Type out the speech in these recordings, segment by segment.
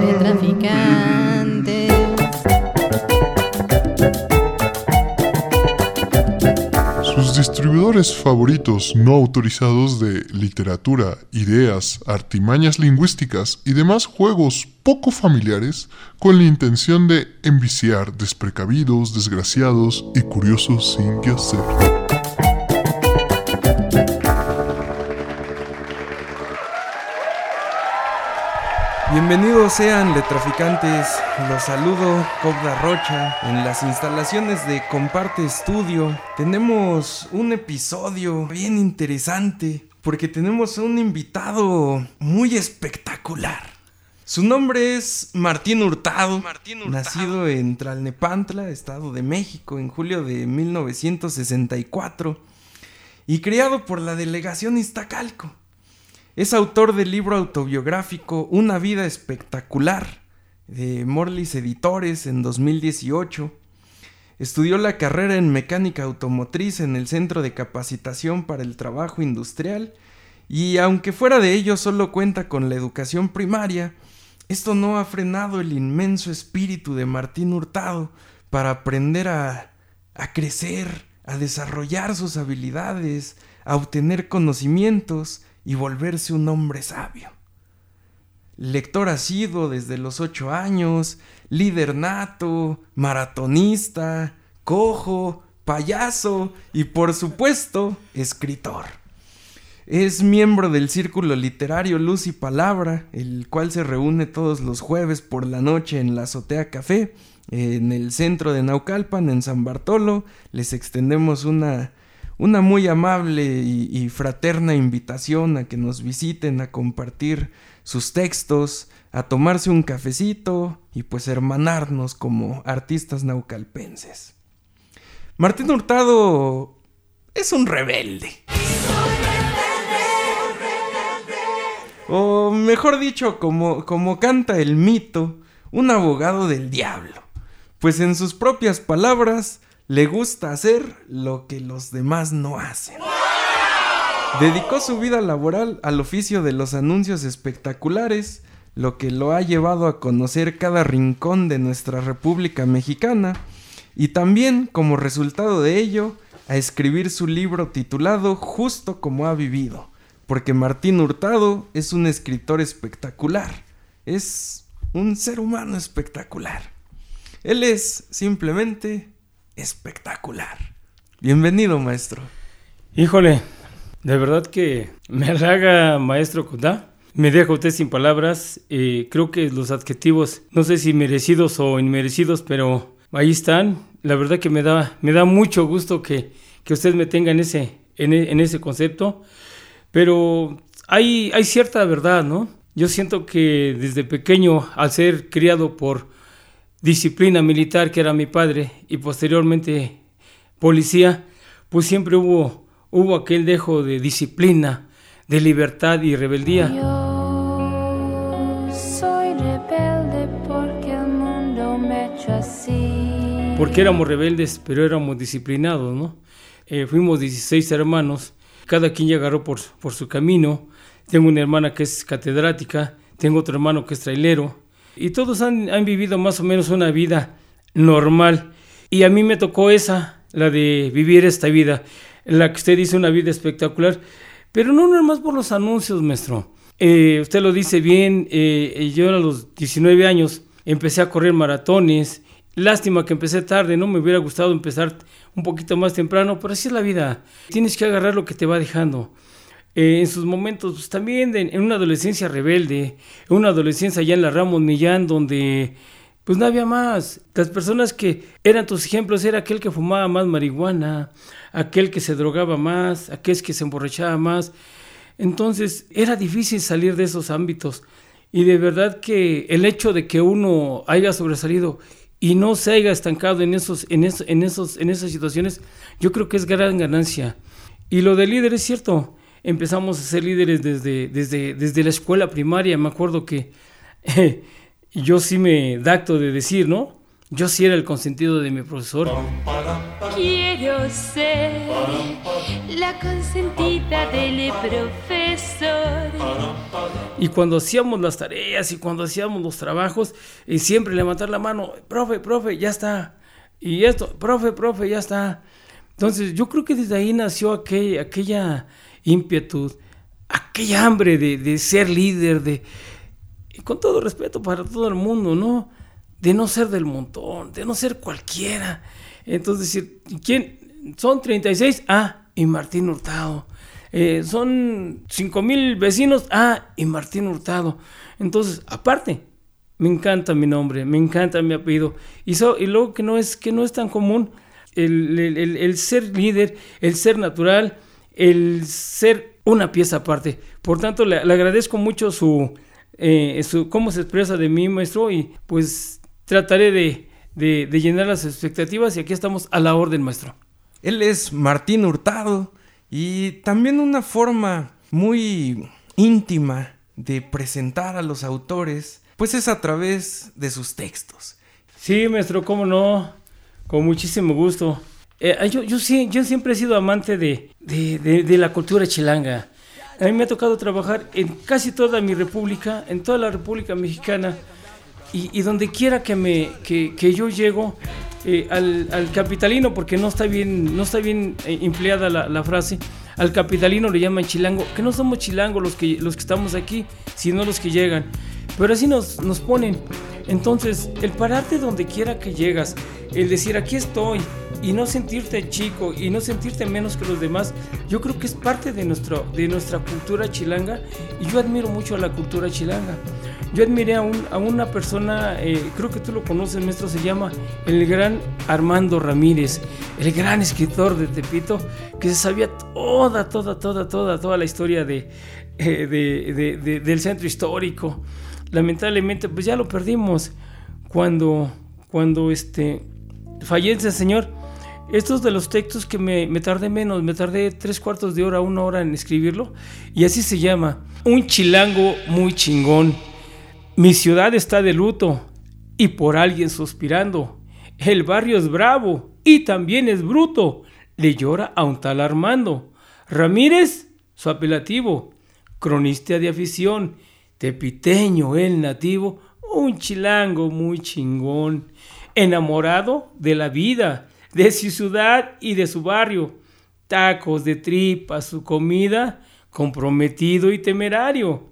Letraficante. Sus distribuidores favoritos no autorizados de literatura, ideas, artimañas lingüísticas y demás juegos poco familiares con la intención de enviciar desprecavidos, desgraciados y curiosos sin qué hacer. Bienvenidos sean letraficantes, los saludo Cobda Rocha en las instalaciones de Comparte Estudio. Tenemos un episodio bien interesante porque tenemos un invitado muy espectacular. Su nombre es Martín Hurtado, nacido en Tlalnepantla, Estado de México, en julio de 1964 y criado por la delegación Iztacalco. Es autor del libro autobiográfico Una vida espectacular de Morlis Editores en 2018. Estudió la carrera en mecánica automotriz en el Centro de Capacitación para el Trabajo Industrial y aunque fuera de ello solo cuenta con la educación primaria, esto no ha frenado el inmenso espíritu de Martín Hurtado para aprender a, a crecer, a desarrollar sus habilidades, a obtener conocimientos y volverse un hombre sabio. Lector asiduo desde los ocho años, líder nato, maratonista, cojo, payaso y por supuesto escritor. Es miembro del Círculo Literario Luz y Palabra, el cual se reúne todos los jueves por la noche en la Azotea Café, en el centro de Naucalpan, en San Bartolo. Les extendemos una, una muy amable y, fraterna invitación a que nos visiten a compartir sus textos, a tomarse un cafecito y pues hermanarnos como artistas naucalpenses. Martín Hurtado es un rebelde. O mejor dicho, como, como canta el mito, un abogado del diablo. Pues en sus propias palabras, le gusta hacer lo que los demás no hacen. Dedicó su vida laboral al oficio de los anuncios espectaculares, lo que lo ha llevado a conocer cada rincón de nuestra República Mexicana y también, como resultado de ello, a escribir su libro titulado Justo como ha vivido, porque Martín Hurtado es un escritor espectacular, es un ser humano espectacular. Él es simplemente espectacular. Bienvenido, maestro. Híjole, de verdad que me halaga, maestro Kudá. Me deja usted sin palabras. Creo que los adjetivos, no sé si merecidos o inmerecidos, pero ahí están. La verdad que me da, me da mucho gusto que, que usted me tenga en ese, en, en ese concepto. Pero hay, hay cierta verdad, ¿no? Yo siento que desde pequeño, al ser criado por disciplina militar, que era mi padre, y posteriormente policía, pues siempre hubo, hubo aquel dejo de disciplina, de libertad y rebeldía. Yo soy rebelde porque el mundo me hecho así. Porque éramos rebeldes, pero éramos disciplinados, ¿no? Eh, fuimos 16 hermanos, cada quien ya agarró por, por su camino. Tengo una hermana que es catedrática, tengo otro hermano que es trailero, y todos han, han, vivido más o menos una vida normal. Y a mí me tocó esa, la de vivir esta vida, la que usted dice una vida espectacular, pero no nomás por los anuncios, maestro. Eh, usted lo dice bien, eh, yo a los 19 años empecé a correr maratones. Lástima que empecé tarde, ¿no? Me hubiera gustado empezar un poquito más temprano, pero así es la vida. Tienes que agarrar lo que te va dejando. Eh, en sus momentos, pues, también de, en una adolescencia rebelde, en una adolescencia allá en la Ramos Millán, donde pues no había más. Las personas que eran tus ejemplos era aquel que fumaba más marihuana, aquel que se drogaba más, aquel que se emborrachaba más. Entonces era difícil salir de esos ámbitos. Y de verdad que el hecho de que uno haya sobresalido y no se haya estancado en, esos, en, esos, en, esos, en esas situaciones, yo creo que es gran ganancia. Y lo del líder es cierto empezamos a ser líderes desde, desde, desde la escuela primaria. Me acuerdo que eh, yo sí me dacto de decir, ¿no? yo sí era el consentido de mi profesor. Quiero ser la consentida del profesor. Y cuando hacíamos las tareas y cuando hacíamos los trabajos, y siempre levantar la mano, profe, profe, ya está. Y esto, profe, profe, ya está. Entonces yo creo que desde ahí nació aquella ímpetu, aquella hambre de, de ser líder, de, con todo respeto para todo el mundo, ¿no? De no ser del montón, de no ser cualquiera. Entonces, ¿quién? Son 36, ah, y Martín Hurtado. Eh, son 5 mil vecinos, ah, y Martín Hurtado. Entonces, aparte, me encanta mi nombre, me encanta mi apellido. Y, y luego que no es, que no es tan común el, el ser líder, el ser natural, el ser una pieza aparte. Por tanto, le, agradezco mucho su, eh, su, cómo se expresa de mí, maestro, y pues trataré de, de, llenar las expectativas y aquí estamos a la orden, maestro. Él es Martín Hurtado y también una forma muy íntima de presentar a los autores, pues es a través de sus textos. Sí, maestro, cómo no, con muchísimo gusto. Eh, yo, yo, sí, yo siempre he sido amante de, de, la cultura chilanga. A mí me ha tocado trabajar en casi toda mi república, en toda la República Mexicana, y, donde quiera que, me, que, que yo llego, eh, al, al, capitalino, porque no está bien, no está bien eh, empleada la, la, frase, al capitalino le llaman chilango, que no somos chilangos los que, los que estamos aquí, sino los que llegan. Pero así nos, nos ponen. Entonces, el pararte donde quiera que llegas, el decir aquí estoy, y no sentirte chico y no sentirte menos que los demás, yo creo que es parte de, nuestro, de nuestra cultura chilanga y yo admiro mucho a la cultura chilanga. Yo admiré a, una persona, eh, creo que tú lo conoces, maestro, se llama el gran Armando Ramírez, el gran escritor de Tepito, que se sabía toda, toda, toda, toda, toda la historia de, eh, del centro histórico. Lamentablemente, pues ya lo perdimos cuando, cuando este, fallece el señor estos de los textos que me, tardé menos, me tardé tres cuartos de hora, una hora en escribirlo, y así se llama, Un chilango muy chingón. Mi ciudad está de luto y por alguien suspirando. El barrio es bravo y también es bruto. Le llora a un tal Armando. Ramírez, su apelativo, cronista de afición, tepiteño el nativo, un chilango muy chingón, enamorado de la vida, de su ciudad y de su barrio, tacos de tripa, su comida, comprometido y temerario.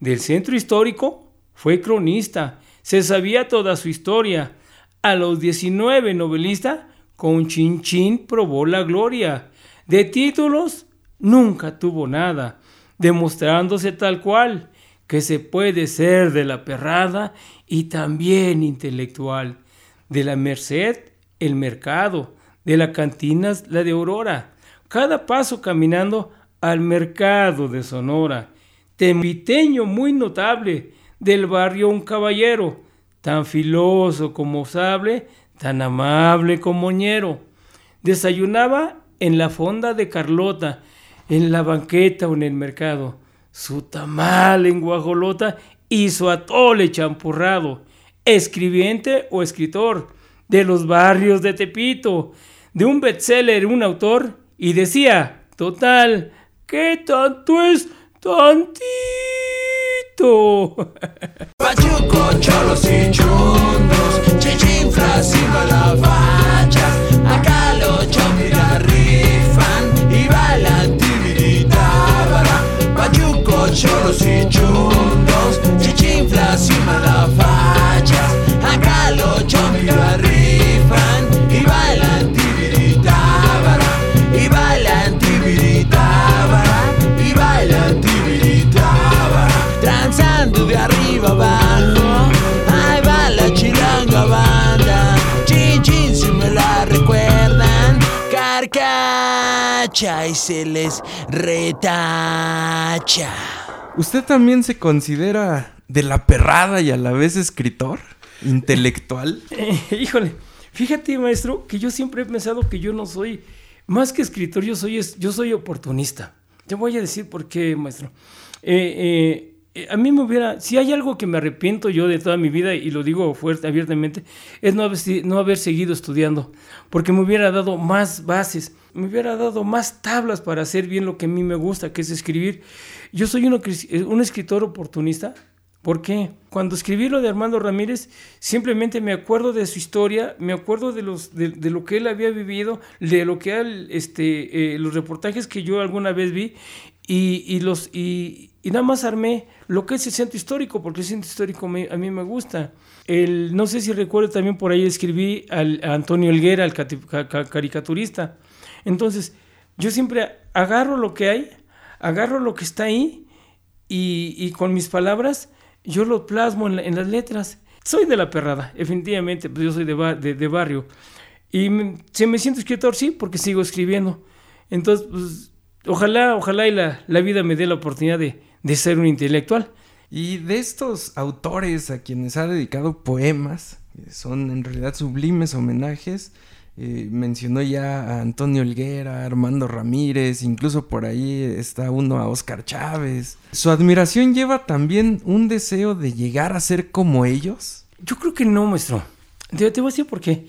Del centro histórico fue cronista, se sabía toda su historia. A los 19 novelista, con Chinchín probó la gloria. De títulos nunca tuvo nada, demostrándose tal cual que se puede ser de la perrada y también intelectual. De la merced el mercado, de la cantina la de Aurora, cada paso caminando al mercado de Sonora, tempiteño muy notable, del barrio un caballero, tan filoso como sable, tan amable como ñero. Desayunaba en la fonda de Carlota, en la banqueta o en el mercado, su tamal en guajolota y su atole champurrado, escribiente o escritor, de los barrios de Tepito, de un bestseller, un autor, y decía, total, ¿qué tanto es tantito? Pachuco, cholos y chundos, chichinflas y malabachas, acá los chompira rifan y bailan tibiritábara. Pachuco, cholos y chundos, chichinflas y malabachas, y se les retacha ¿Usted también se considera de la perrada y a la vez escritor? ¿Intelectual? Eh, híjole, Fíjate, maestro, que yo siempre he pensado que yo no soy, más que escritor, yo soy, yo soy oportunista. Te voy a decir por qué, maestro. Eh, eh, a mí me hubiera, si hay algo que me arrepiento yo de toda mi vida, y lo digo fuerte, abiertamente, es no haber, no haber seguido estudiando, porque me hubiera dado más bases, me hubiera dado más tablas para hacer bien lo que a mí me gusta, que es escribir. Yo soy un escritor oportunista, porque cuando escribí lo de Armando Ramírez, simplemente me acuerdo de su historia, me acuerdo de, los, de, lo que él había vivido, de lo que él, este, eh, los reportajes que yo alguna vez vi, y, y los, y, y, nada más armé lo que es el centro histórico, porque el centro histórico a mí me gusta. El, no sé si recuerdo también por ahí escribí al, a Antonio Elguera, el caricaturista. Entonces, yo siempre agarro lo que hay, agarro lo que está ahí, y, y con mis palabras yo lo plasmo en, las letras. Soy de la perrada, definitivamente, pues yo soy de, de, barrio. Y si me siento escritor, sí, porque sigo escribiendo. Entonces, pues, ojalá, ojalá y la, la, vida me dé la oportunidad de, de ser un intelectual. Y de estos autores a quienes ha dedicado poemas, son en realidad sublimes homenajes, eh, mencionó ya a Antonio Olguera, Armando Ramírez, incluso por ahí está uno a Oscar Chávez. ¿Su admiración lleva también un deseo de llegar a ser como ellos? Yo creo que no, maestro. Te, te voy a decir por qué.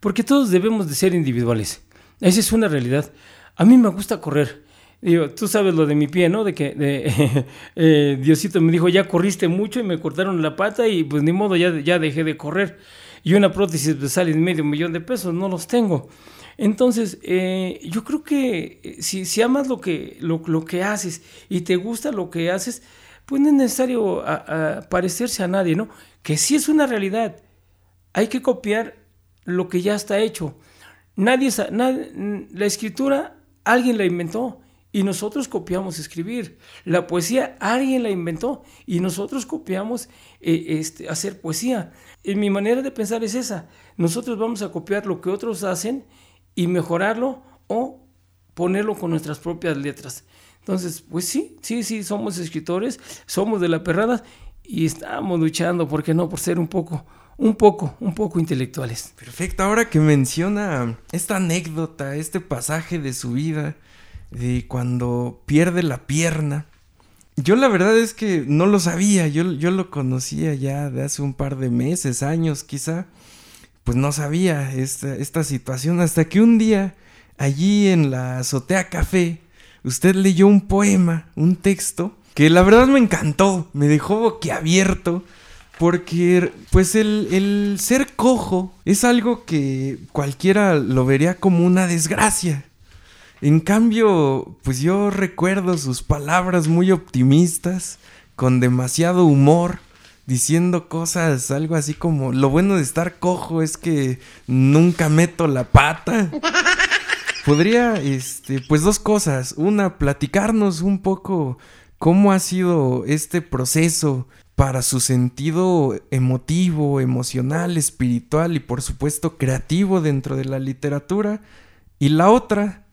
Porque todos debemos de ser individuales. Esa es una realidad. A mí me gusta correr. Digo, tú sabes lo de mi pie, ¿no? De que de, eh, Diosito me dijo, ya corriste mucho y me cortaron la pata y pues ni modo, ya, ya dejé de correr y una prótesis de sale medio millón de pesos, no los tengo. Entonces, eh, yo creo que eh, si, si amas lo que, lo, lo, que haces y te gusta lo que haces, pues no es necesario parecerse a nadie, ¿no? Que sí es una realidad. Hay que copiar lo que ya está hecho. Nadie, nadie la escritura, alguien la inventó y nosotros copiamos escribir. La poesía alguien la inventó y nosotros copiamos eh, este, hacer poesía. Y mi manera de pensar es esa. Nosotros vamos a copiar lo que otros hacen y mejorarlo o ponerlo con nuestras propias letras. Entonces, pues sí, sí, sí, somos escritores, somos de la perrada y estamos luchando, ¿por qué no? Por ser un poco, un poco, un poco intelectuales. Perfecto, ahora que menciona esta anécdota, este pasaje de su vida, de cuando pierde la pierna. Yo la verdad es que no lo sabía, yo, yo lo conocía ya de hace un par de meses, años quizá, pues no sabía esta, esta situación hasta que un día allí en la azotea café usted leyó un poema, un texto, que la verdad me encantó, me dejó boquiabierto, porque pues el, el ser cojo es algo que cualquiera lo vería como una desgracia. En cambio, pues yo recuerdo sus palabras muy optimistas, con demasiado humor, diciendo cosas, algo así como, lo bueno de estar cojo es que nunca meto la pata. Podría, este, pues dos cosas. Una, platicarnos un poco cómo ha sido este proceso para su sentido emotivo, emocional, espiritual y por supuesto creativo dentro de la literatura. Y la otra,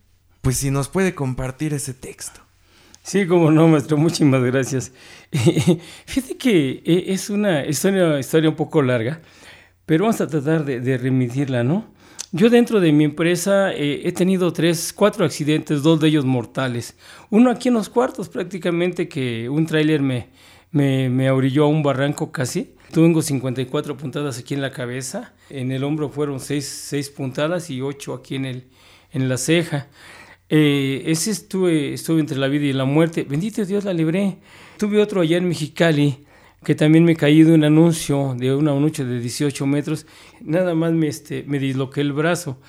pues si nos puede compartir ese texto. Sí, como no, maestro, muchísimas gracias. Fíjate que eh, es una historia, historia un poco larga, pero vamos a tratar de, remitirla, ¿no? Yo dentro de mi empresa eh, he tenido tres, cuatro accidentes, dos de ellos mortales. Uno aquí en los cuartos prácticamente que un tráiler me, me, me orilló a un barranco casi. Tengo 54 puntadas aquí en la cabeza, en el hombro fueron seis, seis puntadas y ocho aquí en, el, en la ceja. Eh, ese estuve, estuve entre la vida y la muerte. Bendito Dios, la libré. Tuve otro allá en Mexicali, que también me caí de un anuncio, de un anuncio de 18 metros. Nada más me, este, me disloqué el brazo.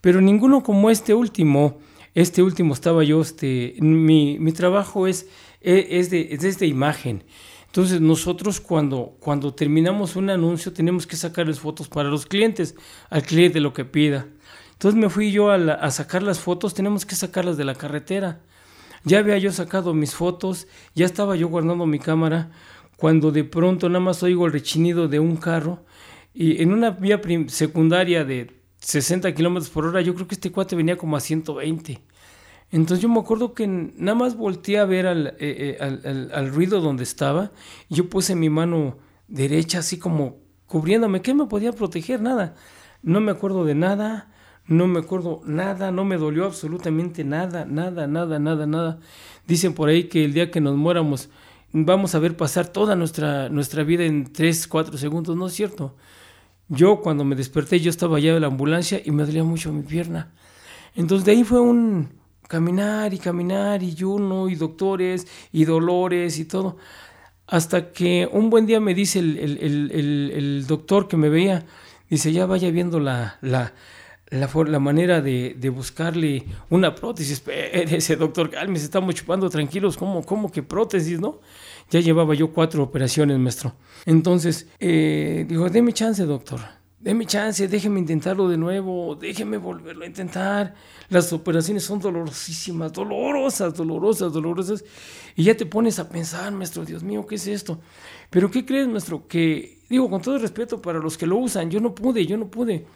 Pero ninguno como este último. Este último estaba yo, este, mi, mi trabajo es, e, es, de, es de imagen. Entonces nosotros cuando, cuando terminamos un anuncio tenemos que sacarles fotos para los clientes, al cliente lo que pida. Entonces me fui yo a, sacar las fotos, tenemos que sacarlas de la carretera. Ya había yo sacado mis fotos, ya estaba yo guardando mi cámara, cuando de pronto nada más oigo el rechinido de un carro y en una vía secundaria de 60 kilómetros por hora, yo creo que este cuate venía como a 120. Entonces yo me acuerdo que nada más volteé a ver al, eh, eh, al, ruido donde estaba y yo puse mi mano derecha así como cubriéndome. ¿Qué me podía proteger? Nada. No me acuerdo de nada no me acuerdo nada, no me dolió absolutamente nada, nada, nada, nada, nada. Dicen por ahí que el día que nos muéramos, vamos a ver pasar toda nuestra, nuestra vida en 3, 4 segundos, no es cierto. Yo cuando me desperté, yo estaba allá en la ambulancia y me dolía mucho mi pierna. Entonces de ahí fue un caminar y caminar y y doctores y dolores y todo. Hasta que un buen día me dice el, el doctor que me veía, dice, ya vaya viendo la, la, la, la manera de, de, buscarle una prótesis. Ese doctor, me estamos chupando tranquilos, ¿cómo, ¿cómo que prótesis, no? Ya llevaba yo cuatro operaciones, maestro. Entonces, eh, dijo, déme chance, doctor. Deme chance, déjeme intentarlo de nuevo, déjeme volverlo a intentar. Las operaciones son dolorosísimas, dolorosas, dolorosas, dolorosas. Y ya te pones a pensar, maestro, Dios mío, ¿qué es esto? Pero ¿qué crees, maestro? Que, digo, con todo respeto para los que lo usan, yo no pude, yo no pude.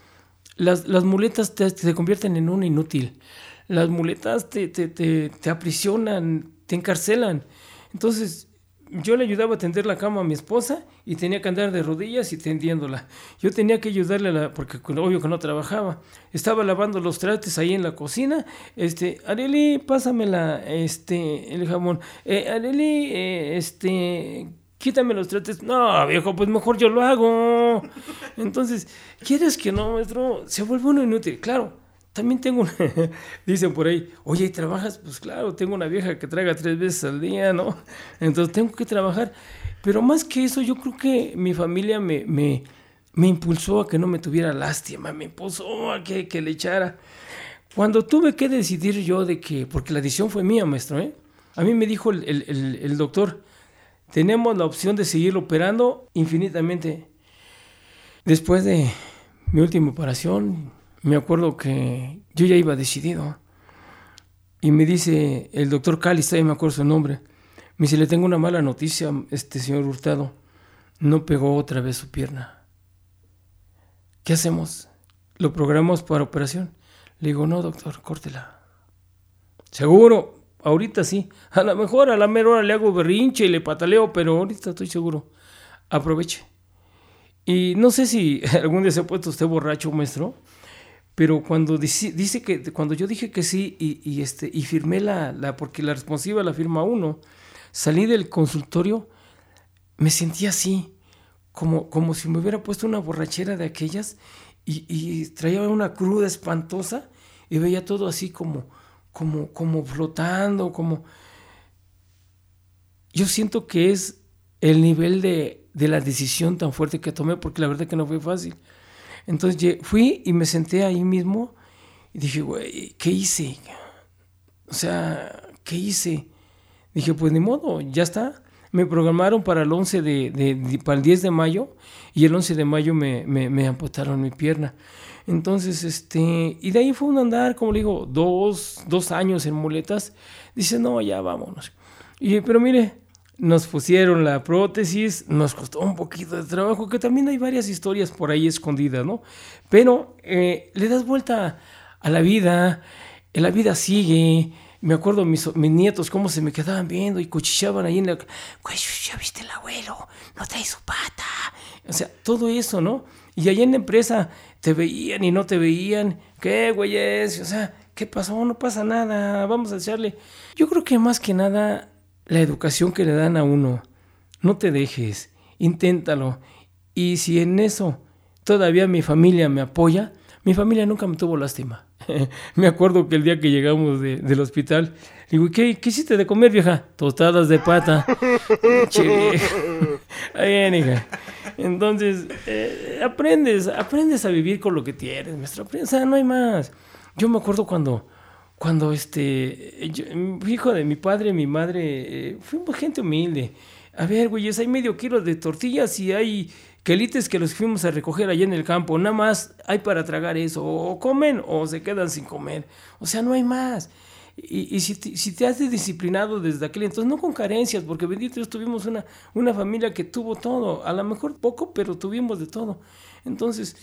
Las, las muletas te, te, convierten en un inútil. Las muletas te, te, te, aprisionan, te encarcelan. Entonces, yo le ayudaba a tender la cama a mi esposa y tenía que andar de rodillas y tendiéndola. Yo tenía que ayudarle a la, porque obvio que no trabajaba. Estaba lavando los trastes ahí en la cocina. Este, Areli, pásamela, este, el jamón. Eh, Areli, eh, este, quítame los trastes. No, viejo, pues mejor yo lo hago. Entonces, ¿quieres que no, maestro? Se vuelve uno inútil. Claro, también tengo una, dicen por ahí, oye, ¿y trabajas? Pues claro, tengo una vieja que traga tres veces al día, ¿no? Entonces tengo que trabajar. Pero más que eso, yo creo que mi familia me, me, me impulsó a que no me tuviera lástima, me impulsó a que, que le echara. Cuando tuve que decidir yo de que, porque la decisión fue mía, maestro, ¿eh? A mí me dijo el, el, el doctor, tenemos la opción de seguir operando infinitamente. Después de mi última operación, me acuerdo que yo ya iba decidido. Y me dice el doctor Cali, ahí me acuerdo su nombre. Me dice, le tengo una mala noticia, este señor Hurtado. No pegó otra vez su pierna. ¿Qué hacemos? ¿Lo programamos para operación? Le digo, no, doctor, córtela. Seguro, ahorita sí. A lo mejor a la mera hora le hago berrinche y le pataleo, pero ahorita estoy seguro. Aproveche. Y no sé si algún día se ha puesto usted borracho, maestro, pero cuando dice, dice que cuando yo dije que sí y, y, este y firmé la, la porque la responsiva la firma uno, salí del consultorio, me sentí así, como, como si me hubiera puesto una borrachera de aquellas y, y traía una cruda espantosa y veía todo así como como como flotando, como yo siento que es el nivel de, de la decisión tan fuerte que tomé porque la verdad que no fue fácil. Entonces fui y me senté ahí mismo y dije, güey, ¿qué hice? O sea, ¿qué hice? Dije, pues ni modo, ya está. Me programaron para el 11 de, de, para el 10 de mayo y el 11 de mayo me, me, me, amputaron mi pierna. Entonces, este, y de ahí fue un andar, como le digo, dos, dos años en muletas. Dice, no, ya vámonos. Y, pero mire, nos pusieron la prótesis, nos costó un poquito de trabajo, que también hay varias historias por ahí escondidas, ¿no? Pero eh, le das vuelta a la vida, la vida sigue. Me acuerdo mis, mis nietos cómo se me quedaban viendo y cuchicheaban ahí en la... Güey, ya viste el abuelo, no trae su pata. O sea, todo eso, ¿no? Y allá en la empresa te veían y no te veían. ¿Qué, güeyes? O sea, ¿qué pasó? No pasa nada, vamos a echarle. Yo creo que más que nada la educación que le dan a uno. No te dejes, inténtalo. Y si en eso todavía mi familia me apoya, mi familia nunca me tuvo lástima. me acuerdo que el día que llegamos de, del hospital, digo, ¿qué, ¿qué hiciste de comer, vieja? Tostadas de pata. che. Bien, hija. Entonces, eh, aprendes, aprendes a vivir con lo que tienes, maestro. O sea, no hay más. Yo me acuerdo cuando cuando este, hijo de mi padre, mi madre, eh, fuimos gente humilde. A ver, güeyes, hay medio kilo de tortillas y hay quelites que los fuimos a recoger allá en el campo. Nada más hay para tragar eso. O comen o se quedan sin comer. O sea, no hay más. Y, si, te, has disciplinado desde aquel entonces, no con carencias, porque bendito Dios tuvimos una, familia que tuvo todo. A lo mejor poco, pero tuvimos de todo. Entonces,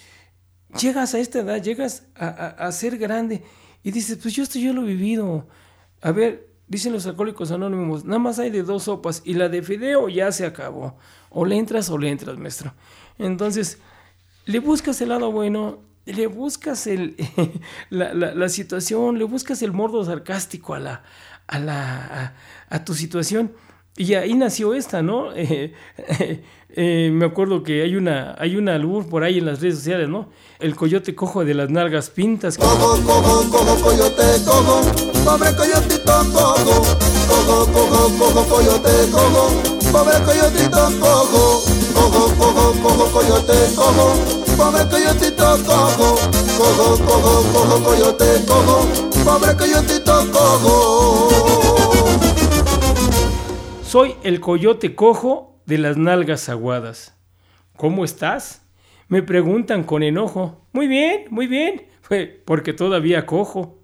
llegas a esta edad, llegas a ser grande y dices, pues yo esto yo lo he vivido. A ver, dicen los alcohólicos anónimos, nada más hay de dos sopas y la de fideo ya se acabó. O le entras o le entras, maestro. Entonces, le buscas el lado bueno, le buscas el, la, la, la, situación, le buscas el mordo sarcástico a, la, a, la, a, a tu situación Y ahí nació esta, ¿no? Eh, eh, me acuerdo que hay una, hay una albur por ahí en las redes sociales, ¿no? El coyote cojo de las nalgas pintas. Cojo, cojo, cojo, coyote, cojo, pobre coyotito, cojo, cojo, cojo, cojo, coyote, cojo, pobre coyotito, cojo, cojo, cojo, cojo, coyote, cojo, pobre coyote, cojo, pobre coyotito, cojo. Soy el coyote cojo de las nalgas aguadas. ¿Cómo estás? Me preguntan con enojo. Muy bien, muy bien, porque todavía cojo.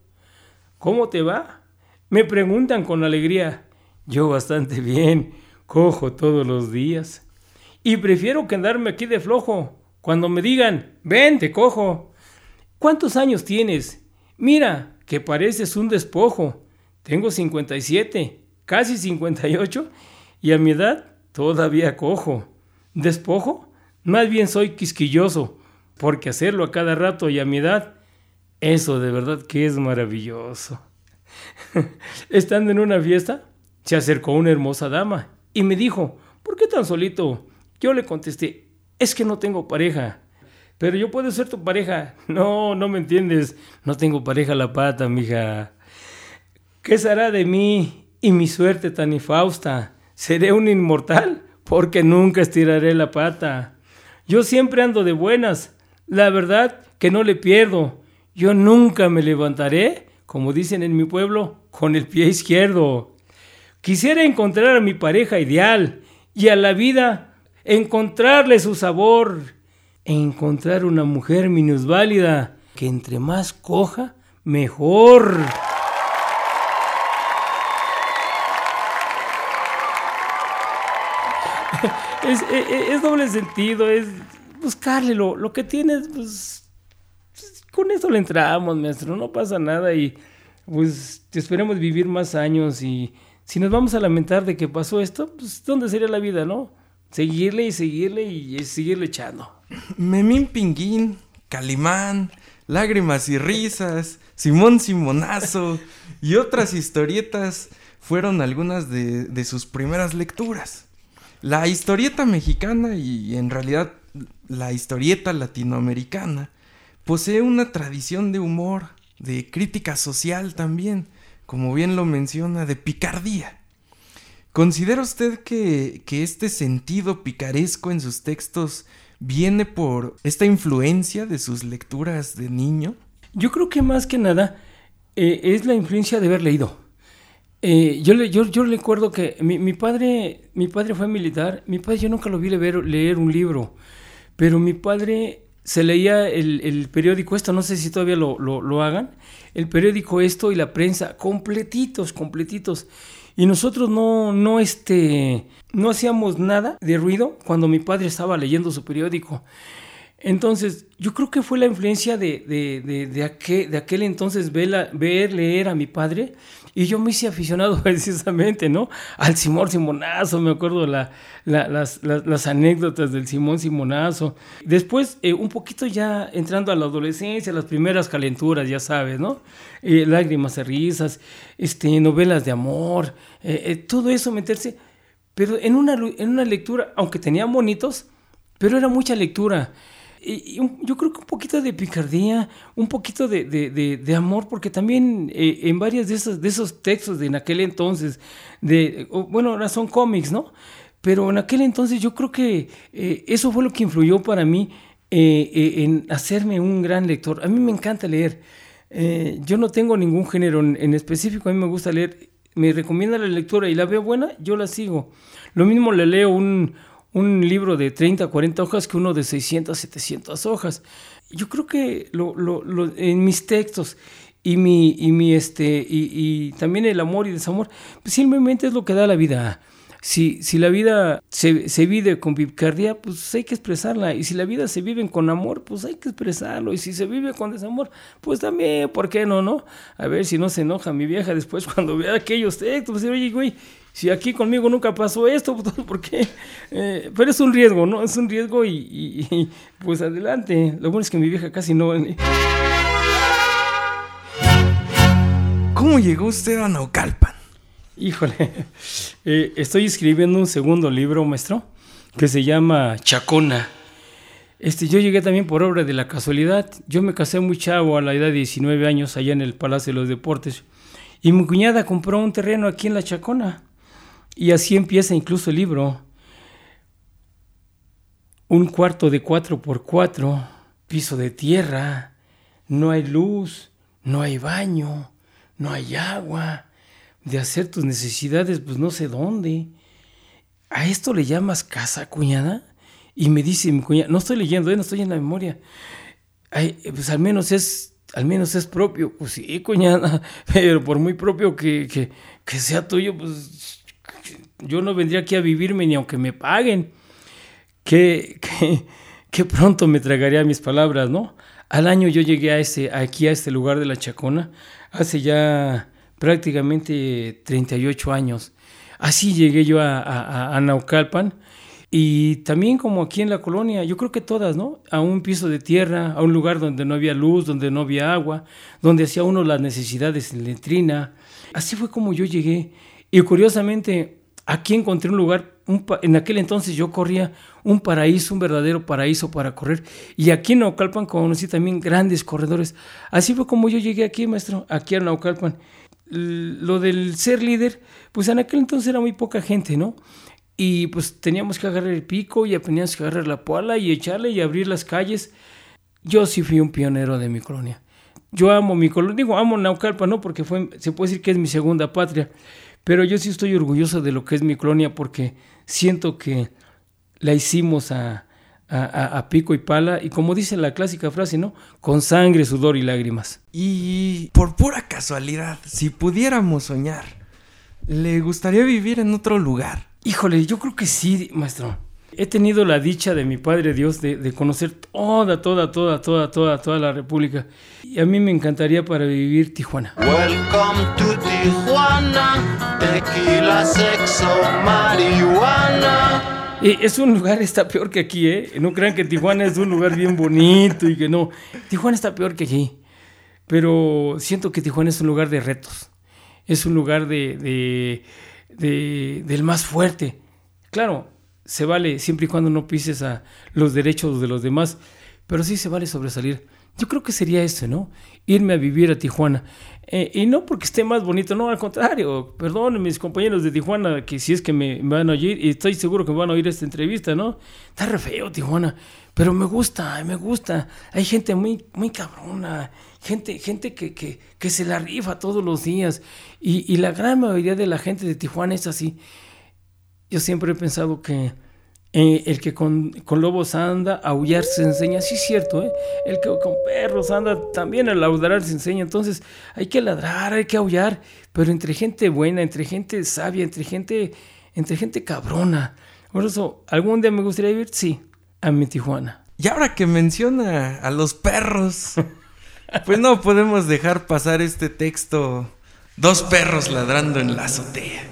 ¿Cómo te va? Me preguntan con alegría. Yo bastante bien, cojo todos los días. Y prefiero quedarme aquí de flojo. Cuando me digan, ven, te cojo. ¿Cuántos años tienes? Mira, que pareces un despojo. Tengo 57, casi 58, y a mi edad todavía cojo. ¿Despojo? Más bien soy quisquilloso, porque hacerlo a cada rato y a mi edad, eso de verdad que es maravilloso. Estando en una fiesta, se acercó una hermosa dama y me dijo, ¿por qué tan solito? Yo le contesté, es que no tengo pareja. Pero yo puedo ser tu pareja. No, no me entiendes. No tengo pareja la pata, mija. ¿Qué será de mí y mi suerte tan infausta? ¿Seré un inmortal? Porque nunca estiraré la pata. Yo siempre ando de buenas. La verdad que no le pierdo. Yo nunca me levantaré, como dicen en mi pueblo, con el pie izquierdo. Quisiera encontrar a mi pareja ideal y a la vida encontrarle su sabor. Encontrar una mujer minusválida que entre más coja, mejor. es, es, e, es, doble sentido, es buscarle lo, lo que tienes, pues, con eso le entramos, maestro, no pasa nada y pues esperemos vivir más años y si nos vamos a lamentar de que pasó esto, pues ¿dónde sería la vida, no? Seguirle y seguirle y seguirle echando. Memín Pinguín, Calimán, Lágrimas y Risas, Simón Simonazo y otras historietas fueron algunas de, de sus primeras lecturas. La historieta mexicana y en realidad la historieta latinoamericana posee una tradición de humor, de crítica social también, como bien lo menciona, de picardía. ¿Considera usted que, que este sentido picaresco en sus textos viene por esta influencia de sus lecturas de niño? Yo creo que más que nada eh, es la influencia de haber leído. Eh, yo, yo, recuerdo que mi, mi, padre, mi padre fue militar. Mi padre yo nunca lo vi leer, leer un libro, pero mi padre se leía el, el periódico esto, no sé si todavía lo, lo, lo, hagan, el periódico esto y la prensa, completitos, completitos. Y nosotros no, no, este, no hacíamos nada de ruido cuando mi padre estaba leyendo su periódico. Entonces, yo creo que fue la influencia de, de, de, de aquel, aquel entonces ver, leer a mi padre y yo me hice aficionado precisamente, ¿no? Al Simón Simonazo, me acuerdo la, la, las, las, las, anécdotas del Simón Simonazo. Después, eh, un poquito ya entrando a la adolescencia, las primeras calenturas, ya sabes, ¿no? Eh, lágrimas y risas, este, novelas de amor, eh, eh, todo eso meterse. Pero en una, en una lectura, aunque tenía bonitos, pero era mucha lectura yo creo que un poquito de picardía, un poquito de, de, de, amor, porque también eh, en varios de esos, de esos textos de en aquel entonces, de, bueno, ahora son cómics, ¿no? Pero en aquel entonces yo creo que eh, eso fue lo que influyó para mí eh, en hacerme un gran lector. A mí me encanta leer. yo no tengo ningún género en, en, específico, a mí me gusta leer. Me recomienda la lectura y la veo buena, yo la sigo. Lo mismo le leo un un libro de 30, 40 hojas que uno de 600, 700 hojas. Yo creo que lo, lo, lo, en mis textos y mi, y mi este, y, y, también el amor y desamor, pues simplemente es lo que da la vida. Si, si la vida se, se, vive con picardía, pues hay que expresarla. Y si la vida se vive con amor, pues hay que expresarlo. Y si se vive con desamor, pues también, ¿por qué no, no? A ver si no se enoja mi vieja después cuando vea aquellos textos. Pues, oye, güey, si aquí conmigo nunca pasó esto, pues, ¿por qué? Eh, pero es un riesgo, ¿no? Es un riesgo y, y, y, pues adelante. Lo bueno es que mi vieja casi no... ¿Cómo llegó usted a Naucalpan? Híjole, eh, estoy escribiendo un segundo libro, maestro, que se llama Chacona. Este, yo llegué también por obra de la casualidad. Yo me casé muy chavo a la edad de 19 años allá en el Palacio de los Deportes. Y mi cuñada compró un terreno aquí en La Chacona. Y así empieza incluso el libro. Un cuarto de cuatro por cuatro, piso de tierra, no hay luz, no hay baño, no hay agua, de hacer tus necesidades, pues no sé dónde. ¿A esto le llamas casa, cuñada? Y me dice mi cuñada, no estoy leyendo, ¿eh? no estoy en la memoria. pues al menos es, al menos es propio. Pues sí, cuñada, pero por muy propio que, que, sea tuyo, pues yo no vendría aquí a vivirme ni aunque me paguen. Que, que, pronto me tragaría mis palabras, ¿no? Al año yo llegué a ese, aquí a este lugar de la Chacona, hace ya prácticamente 38 años. Así llegué yo a, Naucalpan y también como aquí en la colonia, yo creo que todas, ¿no? A un piso de tierra, a un lugar donde no había luz, donde no había agua, donde hacía uno las necesidades en letrina. Así fue como yo llegué. Y curiosamente, aquí encontré un lugar, en aquel entonces yo corría un paraíso, un verdadero paraíso para correr. Y aquí en Naucalpan conocí también grandes corredores. Así fue como yo llegué aquí, maestro, aquí a Naucalpan lo del ser líder, pues en aquel entonces era muy poca gente, ¿no? Y pues teníamos que agarrar el pico y teníamos que agarrar la poala y echarle y abrir las calles. Yo sí fui un pionero de mi colonia. Yo amo mi colonia, digo, amo Naucalpa, ¿no? Porque fue, se puede decir que es mi segunda patria, pero yo sí estoy orgulloso de lo que es mi colonia porque siento que la hicimos a, a, pico y pala, y como dice la clásica frase, ¿no? Con sangre, sudor y lágrimas. Y por pura casualidad, si pudiéramos soñar, ¿le gustaría vivir en otro lugar? Híjole, yo creo que sí, maestro. He tenido la dicha de mi Padre Dios de, conocer toda, toda, toda, toda, toda, toda la República. Y a mí me encantaría para vivir Tijuana. Welcome to Tijuana, tequila, sexo, marihuana es un lugar, está peor que aquí, ¿eh? No crean que Tijuana es un lugar bien bonito y que no. Tijuana está peor que aquí. Pero siento que Tijuana es un lugar de retos. Es un lugar de, de, del más fuerte. Claro, se vale siempre y cuando no pises a los derechos de los demás. Pero sí se vale sobresalir. Yo creo que sería eso, ¿no? Irme a vivir a Tijuana. Eh, y no porque esté más bonito, no, al contrario. Perdón, mis compañeros de Tijuana, que si es que me, van a oír, y estoy seguro que me van a oír esta entrevista, ¿no? Está re feo Tijuana, pero me gusta, me gusta. Hay gente muy, muy cabrona, gente, gente que, que, se la rifa todos los días. Y la gran mayoría de la gente de Tijuana es así. Yo siempre he pensado que eh, el que con, lobos anda, aullar se enseña, sí es cierto, ¿eh? el que con perros anda, también a ladrar se enseña, entonces hay que ladrar, hay que aullar, pero entre gente buena, entre gente sabia, entre gente, entre gente cabrona. Por eso, ¿algún día me gustaría vivir? Sí, a mi Tijuana. Y ahora que menciona a los perros, pues no podemos dejar pasar este texto, dos perros ladrando en la azotea,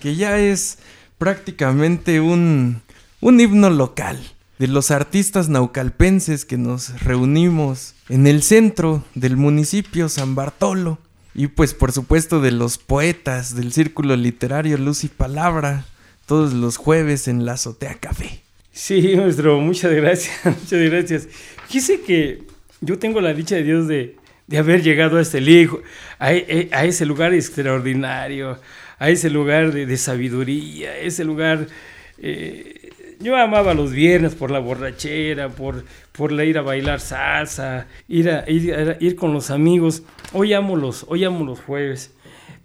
que ya es prácticamente un un himno local de los artistas naucalpenses que nos reunimos en el centro del municipio San Bartolo. Y pues por supuesto de los poetas del círculo literario Luz y Palabra, todos los jueves en la Azotea Café. Sí, maestro, muchas gracias, muchas gracias. Quise que yo tengo la dicha de Dios de, haber llegado a este hijo, a, a, ese lugar extraordinario, a ese lugar de, sabiduría, a ese lugar eh, yo amaba los viernes por la borrachera, por, por ir a bailar salsa, ir, a, ir, con los amigos. Hoy amo los, hoy amo los jueves.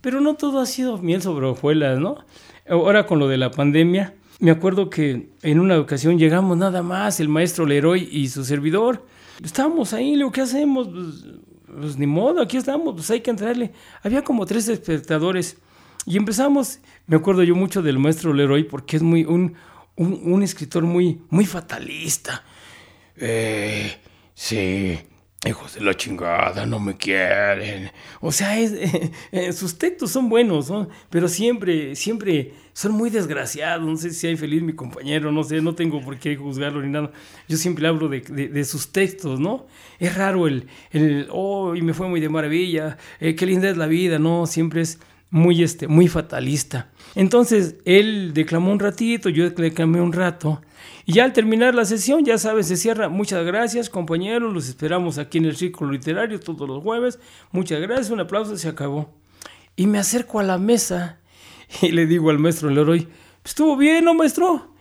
Pero no todo ha sido miel sobre hojuelas, ¿no? Ahora con lo de la pandemia, me acuerdo que en una ocasión llegamos nada más, el maestro Leroy y su servidor. Estábamos ahí, lo que hacemos, pues, pues, ni modo, aquí estamos, pues hay que entrarle. Había como tres espectadores y empezamos, me acuerdo yo mucho del maestro Leroy porque es muy un, un, escritor muy, muy fatalista. Eh, sí, hijos de la chingada, no me quieren. O sea, eh, sus textos son buenos, pero siempre, siempre son muy desgraciados. No sé si hay feliz mi compañero, no sé, no tengo por qué juzgarlo ni nada. Yo siempre hablo de, sus textos, ¿no? Es raro el, el, oh, y me fue muy de maravilla, eh, qué linda es la vida, ¿no? Siempre es muy, este, muy fatalista. Entonces él declamó un ratito, yo declamé un rato. Y ya al terminar la sesión, ya sabes, se cierra. Muchas gracias, compañeros. Los esperamos aquí en el Círculo Literario todos los jueves. Muchas gracias, un aplauso, se acabó. Y me acerco a la mesa y le digo al maestro Leroy, ¿estuvo bien, no, maestro?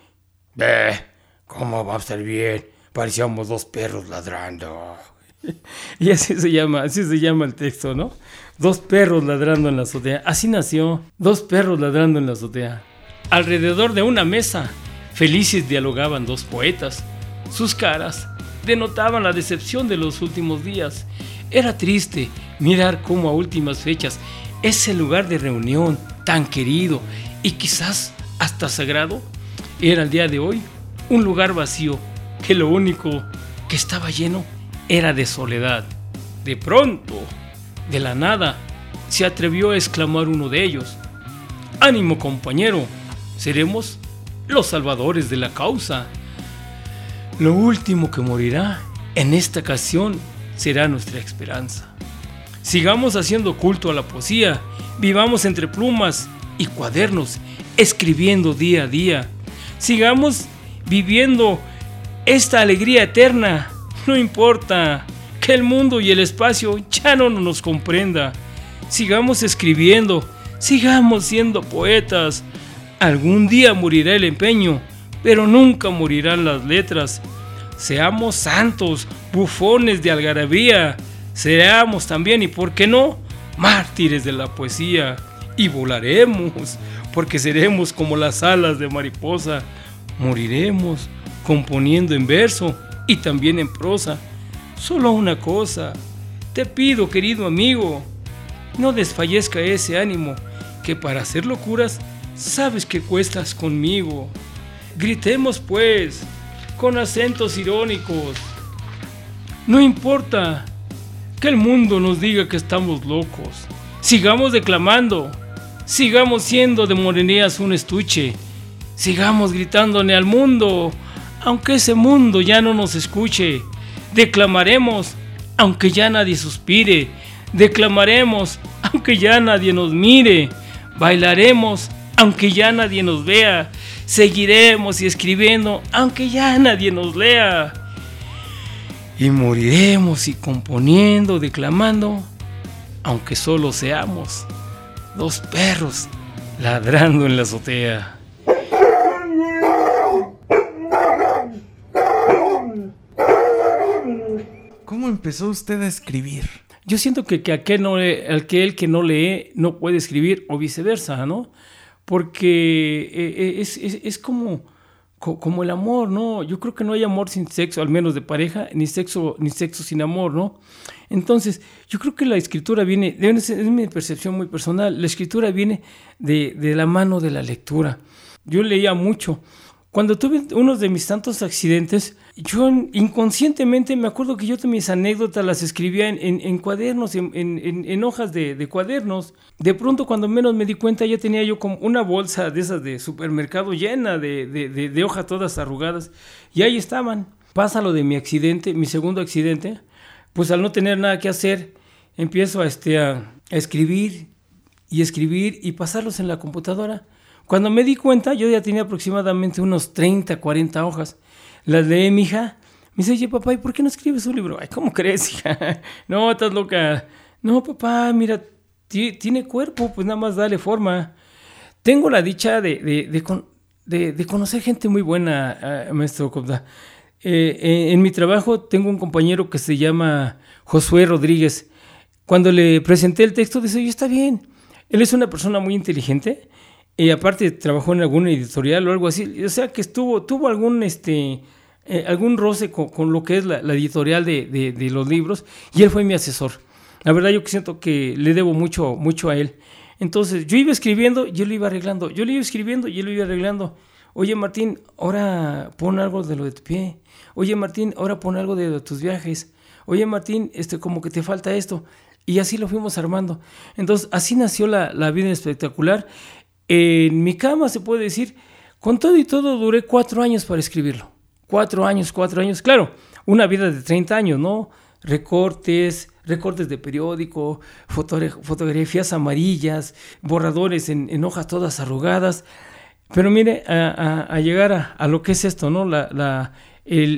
Ve, ¿cómo va a estar bien? Parecíamos dos perros ladrando. y así se llama, así se llama el texto, ¿no? Dos perros ladrando en la azotea. Así nació, dos perros ladrando en la azotea. Alrededor de una mesa, felices dialogaban dos poetas. Sus caras denotaban la decepción de los últimos días. Era triste mirar cómo a últimas fechas ese lugar de reunión tan querido y quizás hasta sagrado era el día de hoy un lugar vacío que lo único que estaba lleno era de soledad. De pronto, de la nada, se atrevió a exclamar uno de ellos. Ánimo compañero, seremos los salvadores de la causa. Lo último que morirá en esta ocasión será nuestra esperanza. Sigamos haciendo culto a la poesía, vivamos entre plumas y cuadernos, escribiendo día a día. Sigamos viviendo esta alegría eterna no importa que el mundo y el espacio ya no nos comprenda. Sigamos escribiendo, sigamos siendo poetas. Algún día morirá el empeño, pero nunca morirán las letras. Seamos santos, bufones de algarabía. Seamos también, y por qué no, mártires de la poesía. Y volaremos, porque seremos como las alas de mariposa. Moriremos componiendo en verso y también en prosa. Solo una cosa, te pido, querido amigo, no desfallezca ese ánimo, que para hacer locuras sabes que cuestas conmigo. Gritemos pues, con acentos irónicos. No importa que el mundo nos diga que estamos locos. Sigamos declamando, sigamos siendo de morenías un estuche, sigamos gritándole al mundo aunque ese mundo ya no nos escuche. Declamaremos, aunque ya nadie suspire. Declamaremos, aunque ya nadie nos mire. Bailaremos, aunque ya nadie nos vea. Seguiremos y escribiendo, aunque ya nadie nos lea. Y moriremos y componiendo, declamando, aunque solo seamos dos perros ladrando en la azotea. Empezó usted a escribir? Yo siento que, que aquel, no, aquel que no lee no puede escribir o viceversa, ¿no? Porque eh, eh, es, es, es como, como el amor, ¿no? Yo creo que no hay amor sin sexo, al menos de pareja, ni sexo, ni sexo sin amor, ¿no? Entonces, yo creo que la escritura viene, es mi percepción muy personal, la escritura viene de, de la mano de la lectura. Yo leía mucho. Cuando tuve uno de mis tantos accidentes, yo inconscientemente me acuerdo que yo mis anécdotas las escribía en, cuadernos, en, hojas de, cuadernos. De pronto, cuando menos me di cuenta, ya tenía yo como una bolsa de esas de supermercado llena de, hojas todas arrugadas. Y ahí estaban. Pasa lo de mi accidente, mi segundo accidente. Pues al no tener nada que hacer, empiezo a, este, a escribir y escribir y pasarlos en la computadora. Cuando me di cuenta, yo ya tenía aproximadamente unos 30, 40 hojas. Las leí mi hija. Me dice, oye, papá, ¿y por qué no escribes un libro? Ay, ¿cómo crees, hija? No, estás loca. No, papá, mira, tiene cuerpo, pues nada más dale forma. Tengo la dicha de, de, de, conocer gente muy buena, ah, maestro Cobda. Eh, en mi trabajo tengo un compañero que se llama Josué Rodríguez. Cuando le presenté el texto, dice, oye, está bien. Él es una persona muy inteligente y aparte trabajó en alguna editorial o algo así. O sea que estuvo, tuvo algún, este, eh, algún roce con, lo que es la, editorial de, de, los libros y él fue mi asesor. La verdad yo siento que le debo mucho, mucho a él. Entonces yo iba escribiendo y él lo iba arreglando. Yo le iba escribiendo y él lo iba arreglando. Oye Martín, ahora pon algo de lo de tu pie. Oye Martín, ahora pon algo de, tus viajes. Oye Martín, este, como que te falta esto. Y así lo fuimos armando. Entonces, así nació la, la vida espectacular. En mi cama se puede decir, con todo y todo duré cuatro años para escribirlo. Cuatro años, cuatro años. Claro, una vida de 30 años, ¿no? recortes, recortes de periódico, fotografías amarillas, borradores en, hojas todas arrugadas. Pero mire, a, llegar a, lo que es esto, ¿no? La,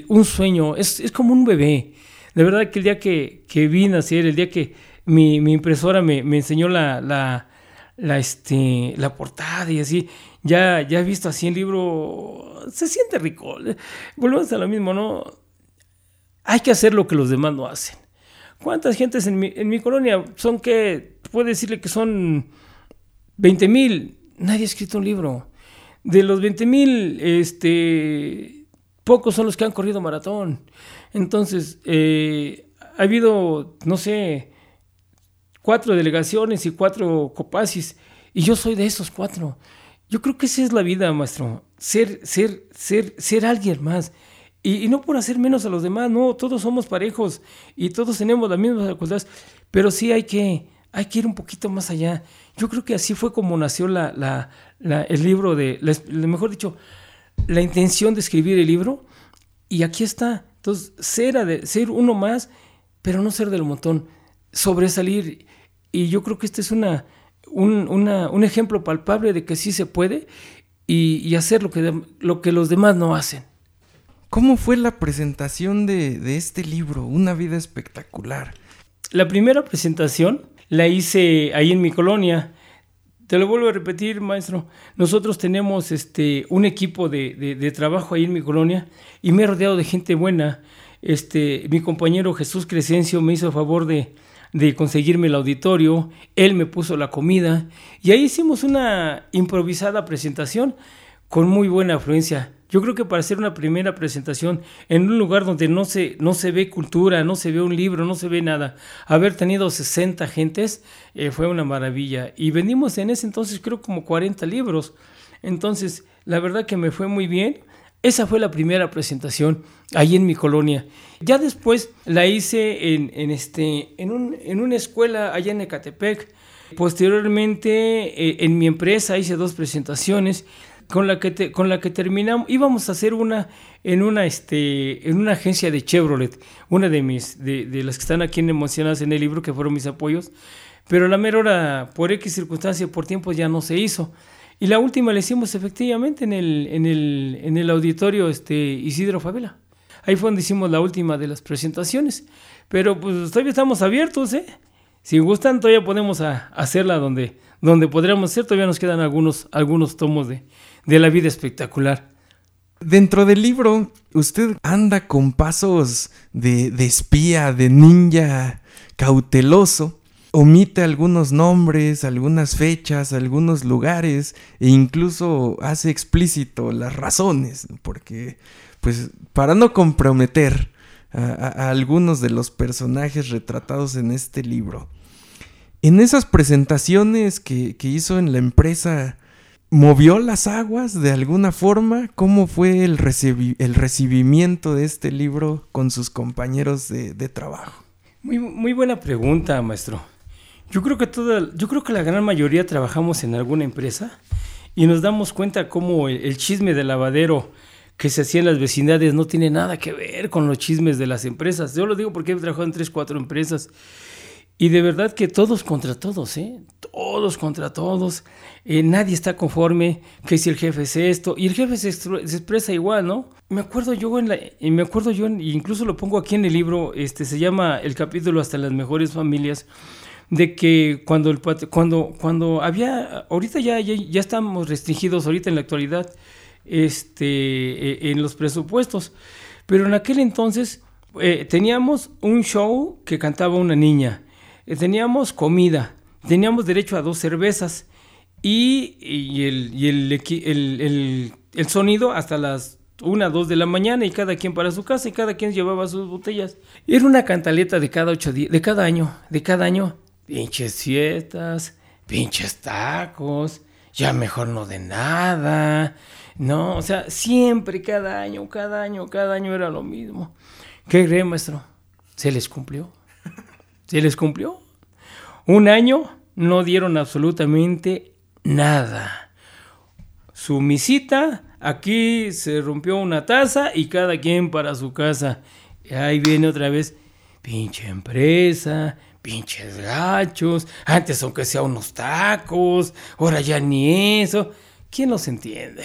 un sueño, es, como un bebé. De verdad que el día que, que vi nacer, el día que mi, impresora me, enseñó este, la portada y así, ya, ya visto así el libro, se siente rico. Volvemos a lo mismo, ¿no? Hay que hacer lo que los demás no hacen. ¿Cuántas gentes en mi, en mi colonia son que, puede decirle que son 20 mil? Nadie ha escrito un libro. De los 20 mil, este, pocos son los que han corrido maratón. Entonces, eh, ha habido, no sé, cuatro delegaciones y cuatro copacis, y yo soy de esos cuatro. Yo creo que esa es la vida, maestro. Ser, ser, ser, ser alguien más. Y, no por hacer menos a los demás, no, todos somos parejos y todos tenemos las mismas facultades, pero sí hay que, hay que ir un poquito más allá. Yo creo que así fue como nació la, la, el libro de, mejor dicho, la intención de escribir el libro, y aquí está. Entonces, ser, ser uno más, pero no ser del montón, sobresalir. Y yo creo que este es una, un, ejemplo palpable de que sí se puede y, hacer lo que, lo que los demás no hacen. ¿Cómo fue la presentación de, este libro, Una vida espectacular? La primera presentación la hice ahí en mi colonia. Te lo vuelvo a repetir, maestro. Nosotros tenemos este, un equipo de, trabajo ahí en mi colonia y me he rodeado de gente buena. Este, mi compañero Jesús Crescencio me hizo favor de, de conseguirme el auditorio, él me puso la comida y ahí hicimos una improvisada presentación con muy buena afluencia. Yo creo que para hacer una primera presentación en un lugar donde no se, no se ve cultura, no se ve un libro, no se ve nada, haber tenido 60 gentes eh, fue una maravilla. Y vendimos en ese entonces creo como 40 libros. Entonces, la verdad que me fue muy bien. Esa fue la primera presentación ahí en mi colonia. Ya después la hice en, este, en, un, en una escuela allá en Ecatepec. Posteriormente eh, en mi empresa hice dos presentaciones con la que con la que terminamos íbamos a hacer una en una este en una agencia de Chevrolet una de mis de, de las que están aquí mencionadas en el libro que fueron mis apoyos pero la mera hora por X circunstancia por tiempo ya no se hizo y la última la hicimos efectivamente en el, en el, en el auditorio este, Isidro Favela. Ahí fue donde hicimos la última de las presentaciones. Pero pues todavía estamos abiertos, ¿eh? Si gustan, todavía podemos hacerla donde, donde podríamos hacer. Todavía nos quedan algunos, algunos tomos de, de la vida espectacular. Dentro del libro, usted anda con pasos de, de espía, de ninja cauteloso omite algunos nombres, algunas fechas, algunos lugares e incluso hace explícito las razones, porque pues para no comprometer a, algunos de los personajes retratados en este libro. En esas presentaciones que, hizo en la empresa, ¿movió las aguas de alguna forma? ¿Cómo fue el, el recibimiento de este libro con sus compañeros de, trabajo? Muy, muy buena pregunta, maestro. Yo creo que toda, yo creo que la gran mayoría trabajamos en alguna empresa y nos damos cuenta cómo el, chisme de lavadero que se hacía en las vecindades no tiene nada que ver con los chismes de las empresas. Yo lo digo porque he trabajado en tres, cuatro empresas y de verdad que todos contra todos, ¿eh? Todos contra todos. Eh, nadie está conforme que si el jefe es esto. Y el jefe se, expresa igual, ¿no? Me acuerdo yo en la... Y me acuerdo yo, incluso lo pongo aquí en el libro, este, se llama el capítulo Hasta las mejores familias de que cuando, el, cuando, cuando había, ahorita ya, ya, estamos restringidos, ahorita en la actualidad, este, eh, en los presupuestos, pero en aquel entonces eh, teníamos un show que cantaba una niña, eh, teníamos comida, teníamos derecho a dos cervezas y, y, el, y el, el, el, sonido hasta las una, dos de la mañana y cada quien para su casa y cada quien llevaba sus botellas. Era una cantaleta de cada ocho de cada año, de cada año pinches fiestas, pinches tacos, ya mejor no de nada. No, o sea, siempre, cada año, cada año, cada año era lo mismo. ¿Qué cree, maestro? Se les cumplió. Se les cumplió. Un año no dieron absolutamente nada. Su misita, aquí se rompió una taza y cada quien para su casa. Ahí viene otra vez pinche empresa, pinches gachos, antes aunque sea unos tacos, ahora ya ni eso. ¿Quién los entiende?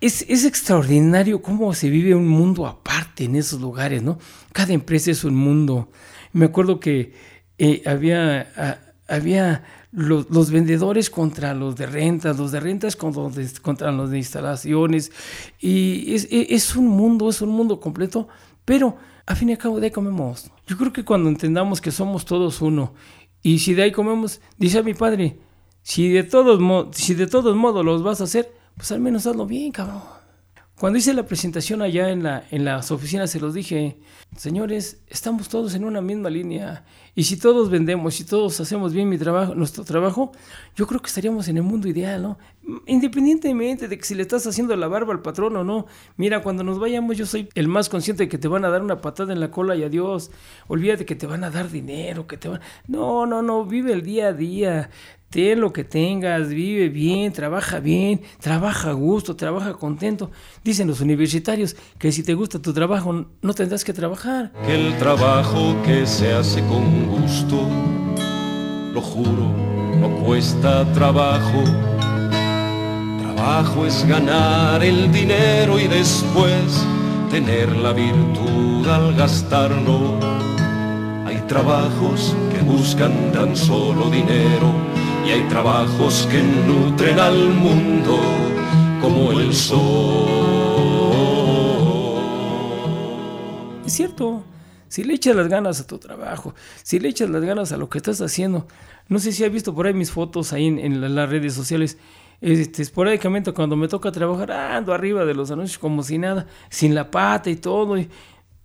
Es, es, extraordinario cómo se vive un mundo aparte en esos lugares, ¿no? Cada empresa es un mundo. Me acuerdo que eh, había, había los, vendedores contra los de rentas, los de rentas contra los de, contra los de instalaciones, y es, es, un mundo, es un mundo completo, pero a fin y al cabo de ahí comemos. Yo creo que cuando entendamos que somos todos uno, y si de ahí comemos, dice a mi padre, si de todos, si de todos modos los vas a hacer, pues al menos hazlo bien, cabrón. Cuando hice la presentación allá en, la, en las oficinas se los dije, señores, estamos todos en una misma línea y si todos vendemos, si todos hacemos bien mi trabajo, nuestro trabajo, yo creo que estaríamos en el mundo ideal, ¿no? Independientemente de que si le estás haciendo la barba al patrón o no, mira, cuando nos vayamos yo soy el más consciente de que te van a dar una patada en la cola y adiós, olvídate que te van a dar dinero, que te van... No, no, no, vive el día a día, ten lo que tengas, vive bien, trabaja bien, trabaja a gusto, trabaja contento. Dicen los universitarios que si te gusta tu trabajo no tendrás que trabajar. Que el trabajo que se hace con gusto, lo juro, no cuesta trabajo. Trabajo es ganar el dinero y después tener la virtud al gastarlo. Hay trabajos que buscan tan solo dinero y hay trabajos que nutren al mundo como el sol. Es cierto, si le echas las ganas a tu trabajo, si le echas las ganas a lo que estás haciendo, no sé si has visto por ahí mis fotos ahí en, las redes sociales. Este, esporádicamente cuando me toca trabajar ando arriba de los anuncios como si nada, sin la pata y todo. Y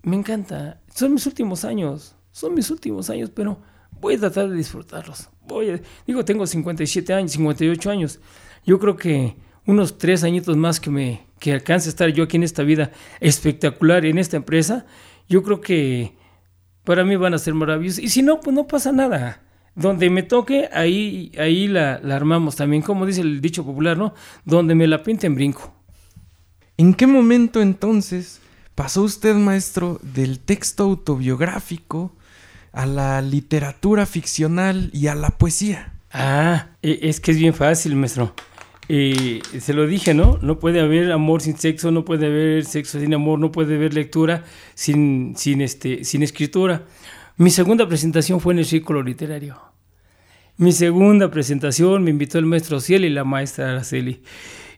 me encanta. Son mis últimos años, son mis últimos años, pero voy a tratar de disfrutarlos. Voy digo, tengo 57 años, 58 años. Yo creo que unos tres añitos más que me que alcance a estar yo aquí en esta vida espectacular en esta empresa, yo creo que para mí van a ser maravillosos. Y si no, pues no pasa nada. Donde me toque, ahí, ahí la, la armamos también, como dice el dicho popular, ¿no? Donde me la pinten brinco. ¿En qué momento entonces pasó usted, maestro, del texto autobiográfico a la literatura ficcional y a la poesía? Ah, e, es que es bien fácil, maestro. Eh, se lo dije, ¿no? No puede haber amor sin sexo, no puede haber sexo sin amor, no puede haber lectura sin, sin, este, sin escritura. Mi segunda presentación fue en el círculo literario. Mi segunda presentación me invitó el maestro Ciel y la maestra Araceli.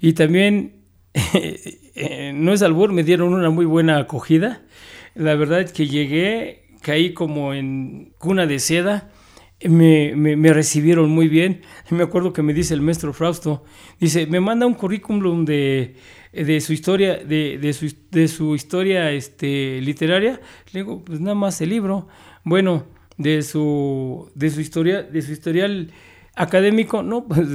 Y también, eh, no es albur, me dieron una muy buena acogida. La verdad es que llegué caí como en cuna de seda. Me, me, recibieron muy bien. Me acuerdo que me dice el maestro Frausto, dice, me manda un currículum de, de su historia, de, de, su, de su historia este, literaria. Le digo, pues nada más el libro. Bueno, de su, de su historia, de su historial académico, no, pues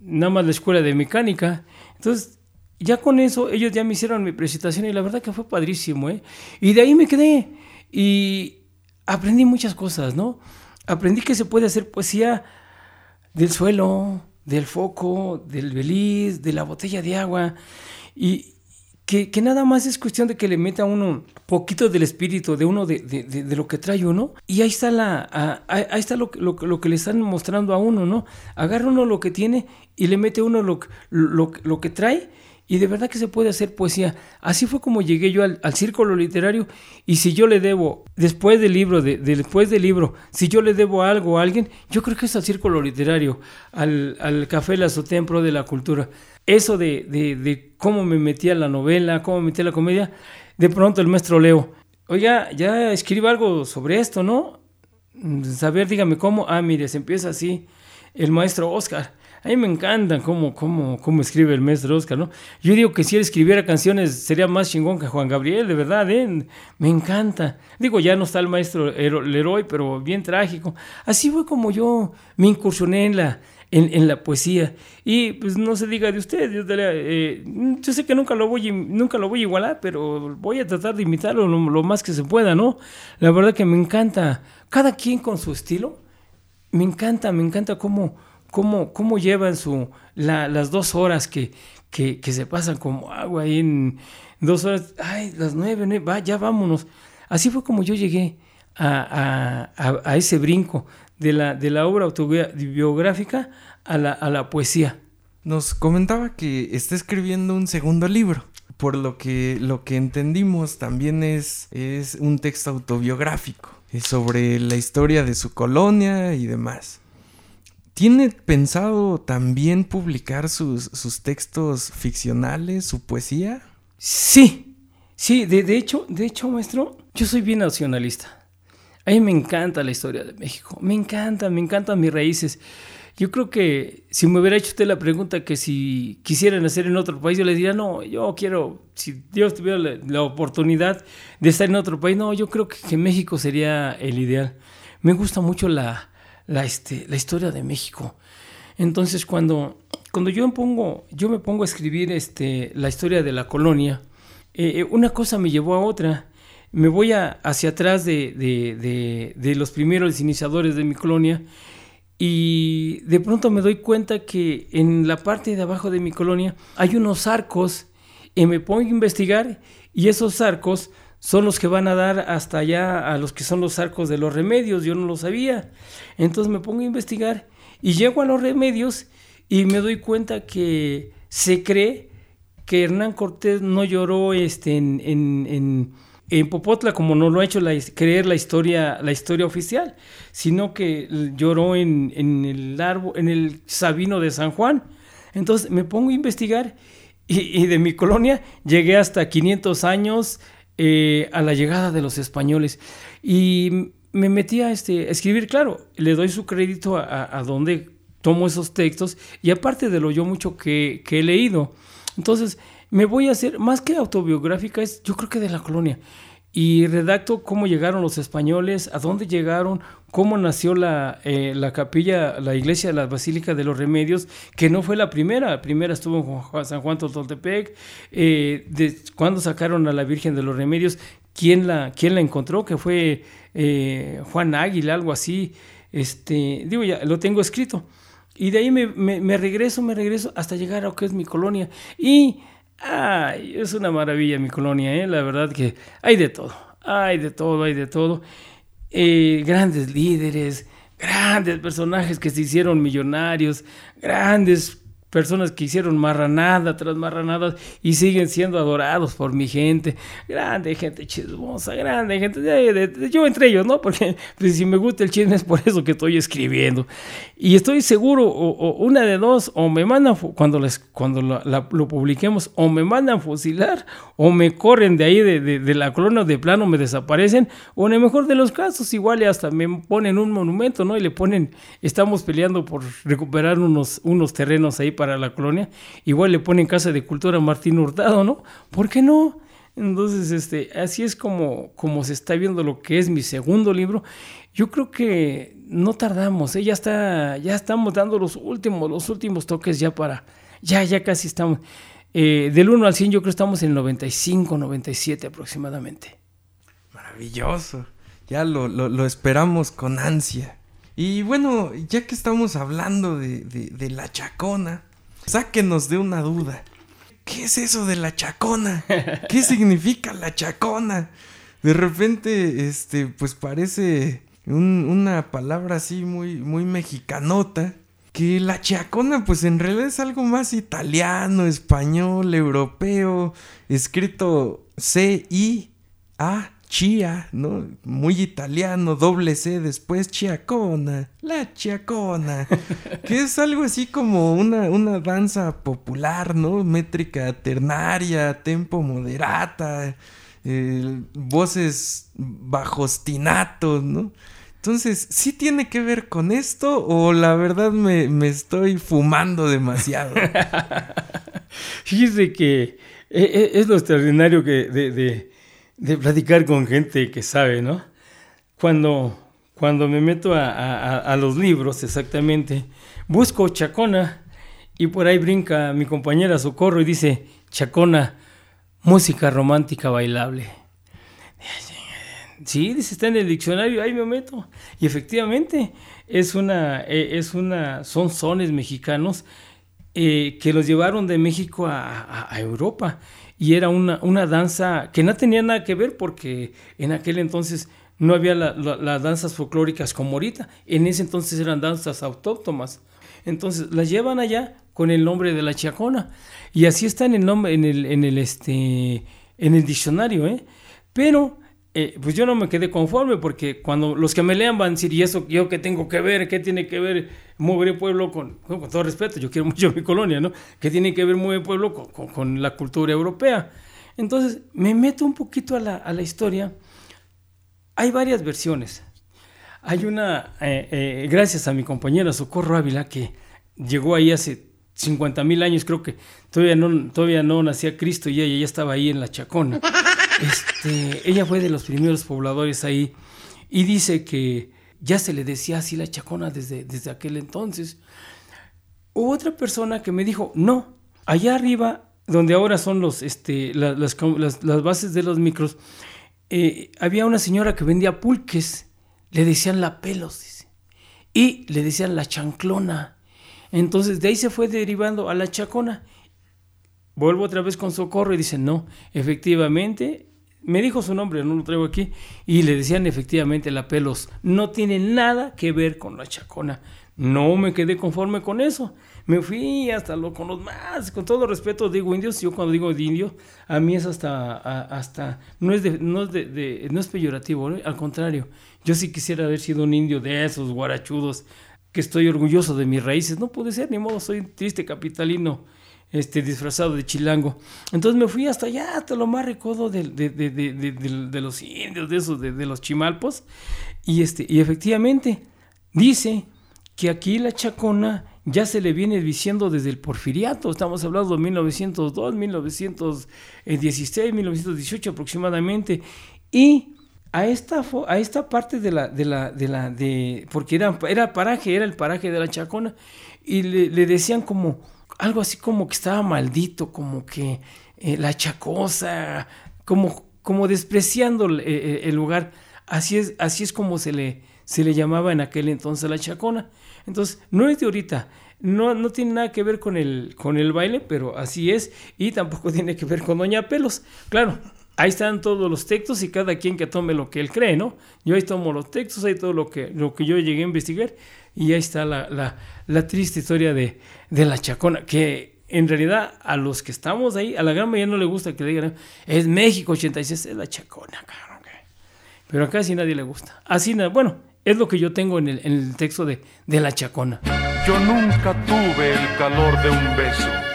nada más la escuela de mecánica. Entonces, ya con eso, ellos ya me hicieron mi presentación y la verdad que fue padrísimo, ¿eh? Y de ahí me quedé. Y aprendí muchas cosas, ¿no? Aprendí que se puede hacer poesía del suelo, del foco, del beliz, de la botella de agua. Y que, nada más es cuestión de que le meta uno poquito del espíritu de uno, de, de, lo que trae uno. Y ahí está, la, ahí está lo, lo, lo, que le están mostrando a uno, ¿no? Agarra uno lo que tiene y le mete uno lo, lo, lo que trae y de verdad que se puede hacer poesía. Así fue como llegué yo al, círculo literario. Y si yo le debo, después del libro, de, después del libro, si yo le debo algo a alguien, yo creo que es al círculo literario, al, al Café La Sotempro de la Cultura. Eso de, de, cómo me metía la novela, cómo me metía la comedia, de pronto el maestro Leo, oiga, ya escriba algo sobre esto, ¿no? Saber, dígame cómo. Ah, mire, se empieza así. El maestro Oscar a mí me encanta cómo, cómo, cómo escribe el maestro Oscar, ¿no? Yo digo que si él escribiera canciones sería más chingón que Juan Gabriel, de verdad, ¿eh? Me encanta. Digo, ya no está el maestro Leroy, pero bien trágico. Así fue como yo me incursioné en la, en, la poesía. Y pues no se diga de usted, yo, eh, yo, sé que nunca lo, voy, nunca lo voy a igualar, pero voy a tratar de imitarlo lo, lo, más que se pueda, ¿no? La verdad que me encanta, cada quien con su estilo, me encanta, me encanta cómo, cómo, cómo llevan su, las dos horas que, que, se pasan como agua ahí en dos horas, ay, las nueve, va, ya vámonos. Así fue como yo llegué a, ese brinco de la, de la obra autobiográfica a la, a la poesía. Nos comentaba que está escribiendo un segundo libro. Por lo que, lo que entendimos también es, es un texto autobiográfico sobre la historia de su colonia y demás. ¿Tiene pensado también publicar sus, sus textos ficcionales, su poesía? Sí, sí, de, hecho, de hecho, maestro, yo soy bien nacionalista. A mí me encanta la historia de México, me encanta, me encantan mis raíces. Yo creo que si me hubiera hecho usted la pregunta que si quisiera nacer en otro país, yo le diría, no, yo quiero, si Dios tuviera la, oportunidad de estar en otro país, no, yo creo que, México sería el ideal. Me gusta mucho la, la, este, la historia de México. Entonces, cuando, cuando yo, me pongo, yo me pongo a escribir este, la historia de la colonia, eh, eh, una cosa me llevó a otra. Me voy hacia atrás de, de, de los primeros iniciadores de mi colonia y de pronto me doy cuenta que en la parte de abajo de mi colonia hay unos arcos y me pongo a investigar y esos arcos son los que van a dar hasta allá a los que son los arcos de los remedios, yo no lo sabía. Entonces me pongo a investigar y llego a los remedios y me doy cuenta que se cree que Hernán Cortés no lloró este, en, en en Popotla, como no lo ha hecho creer la historia, la historia oficial, sino que lloró en, el árbol, en el Sabino de San Juan. Entonces me pongo a investigar y, de mi colonia llegué hasta 500 años eh, a la llegada de los españoles. Y me metí a, este, escribir, claro, le doy su crédito a, donde tomo esos textos y aparte de lo yo mucho que, que he leído. Entonces, me voy a hacer, más que autobiográfica, es yo creo que de la colonia. Y redacto cómo llegaron los españoles, a dónde llegaron, cómo nació la, eh, la capilla, la iglesia de la Basílica de los Remedios, que no fue la primera, la primera estuvo en San Juan Totoltepec, eh, de cuando sacaron a la Virgen de los Remedios, quién la, quién la encontró, que fue eh, Juan Águila, algo así, este, digo ya, lo tengo escrito. Y de ahí me, me, me regreso, me regreso hasta llegar a lo que es mi colonia. Y Ay, es una maravilla mi colonia, ¿eh? la verdad que hay de todo, hay de todo, hay de todo. Eh, grandes líderes, grandes personajes que se hicieron millonarios, grandes personas que hicieron marranada tras marranada y siguen siendo adorados por mi gente. Grande gente chismosa, grande gente. yo entre ellos, ¿no? Porque pues, si me gusta el chisme es por eso que estoy escribiendo. Y estoy seguro, o, una de dos, o me mandan, cuando, les, cuando lo publiquemos, o me mandan fusilar, o me corren de ahí, de, de, la colonia de plano, me desaparecen, o en el mejor de los casos, igual hasta me ponen un monumento, ¿no? Y le ponen, estamos peleando por recuperar unos, unos terrenos ahí para la colonia, igual le ponen Casa de Cultura Martín Hurtado, ¿no? ¿Por qué no? Entonces, este, así es como, como se está viendo lo que es mi segundo libro. Yo creo que no tardamos, ¿eh? ya está, ya estamos dando los últimos, los últimos toques ya para, ya, ya casi estamos. Eh, del 1 al 100 yo creo que estamos en 95, 97 aproximadamente. Maravilloso. Ya lo, lo esperamos con ansia. Y bueno, ya que estamos hablando de, de la chacona, Sáquenos de una duda. ¿Qué es eso de la chacona? ¿Qué significa la chacona? De repente, este, pues parece una palabra así muy, muy mexicanota. Que la chacona, pues en realidad es algo más italiano, español, europeo, escrito C-I-A Chia, ¿no? Muy italiano, doble C después, chiacona, la chiacona, que es algo así como una, una danza popular, ¿no? Métrica ternaria, tempo moderata, voces bajostinatos, ¿no? Entonces, ¿sí tiene que ver con esto o la verdad me, estoy fumando demasiado? Fíjese que eh, eh, es, lo extraordinario que de platicar con gente que sabe, ¿no? Cuando, cuando me meto a, los libros, exactamente, busco Chacona y por ahí brinca mi compañera Socorro y dice, Chacona, música romántica bailable. Sí, dice, está en el diccionario, ahí me meto. Y efectivamente, es una, eh, es una, son sones mexicanos eh, que los llevaron de México a, a Europa y era una, una danza que no tenía nada que ver porque en aquel entonces no había las danzas folclóricas como ahorita. En ese entonces eran danzas autóctonas. Entonces las llevan allá con el nombre de la chacona. Y así está en el nombre, en el, en el, este, en el diccionario, ¿eh? Pero eh, pues yo no me quedé conforme porque cuando los que me lean van a decir, ¿y eso yo qué tengo que ver? ¿Qué tiene que ver Mueve Pueblo con, con todo respeto, yo quiero mucho mi colonia, ¿no? ¿Qué tiene que ver Mueve Pueblo con, con, la cultura europea? Entonces me meto un poquito a la, a la historia. Hay varias versiones. Hay una, eh, eh, gracias a mi compañera Socorro Ávila, que llegó ahí hace 50 mil años, creo que todavía no, todavía no nacía Cristo y ella ya estaba ahí en la Chacona. Este, ella fue de los primeros pobladores ahí y dice que ya se le decía así la chacona desde, desde aquel entonces. Hubo otra persona que me dijo, no, allá arriba, donde ahora son los, este, las, las, bases de los micros, eh, había una señora que vendía pulques, le decían la pelos, dice, y le decían la chanclona. Entonces de ahí se fue derivando a la chacona. Vuelvo otra vez con socorro y dicen, no, efectivamente, me dijo su nombre, no lo traigo aquí, y le decían efectivamente la pelos, no tiene nada que ver con la chacona. No me quedé conforme con eso. Me fui hasta lo, con los más, con todo respeto digo indios, yo cuando digo de indio, a mí es hasta, hasta no es, de, no, es de, no es peyorativo, al contrario, yo sí quisiera haber sido un indio de esos guarachudos, que estoy orgulloso de mis raíces, no puede ser, ni modo, soy triste capitalino este, disfrazado de chilango. Entonces me fui hasta allá, hasta lo más recodo de, de, los indios, de esos, de, los chimalpos. Y, este, y efectivamente, dice que aquí la chacona ya se le viene diciendo desde el porfiriato, estamos hablando de 1902, 1916, 1918 aproximadamente, y a esta, a esta parte de la, de la, de la, de, porque era, era paraje, era el paraje de la chacona, y le decían como, algo así como que estaba maldito, como que eh, la chacosa, como, como despreciando eh, eh, el, lugar. Así es, así es como se le, se le llamaba en aquel entonces la chacona. Entonces, no es de ahorita, no, no tiene nada que ver con el, con el baile, pero así es, y tampoco tiene que ver con Doña Pelos. Claro, ahí están todos los textos y cada quien que tome lo que él cree, ¿no? Yo ahí tomo los textos, ahí todo lo que, lo que yo llegué a investigar, y ahí está la, triste historia de, la chacona, que en realidad a los que estamos ahí, a la gran mayoría no le gusta que digan, es México 86, es la chacona, cabrón. Pero a casi nadie le gusta. Así, bueno, es lo que yo tengo en el, texto de, de la chacona. Yo nunca tuve el calor de un beso.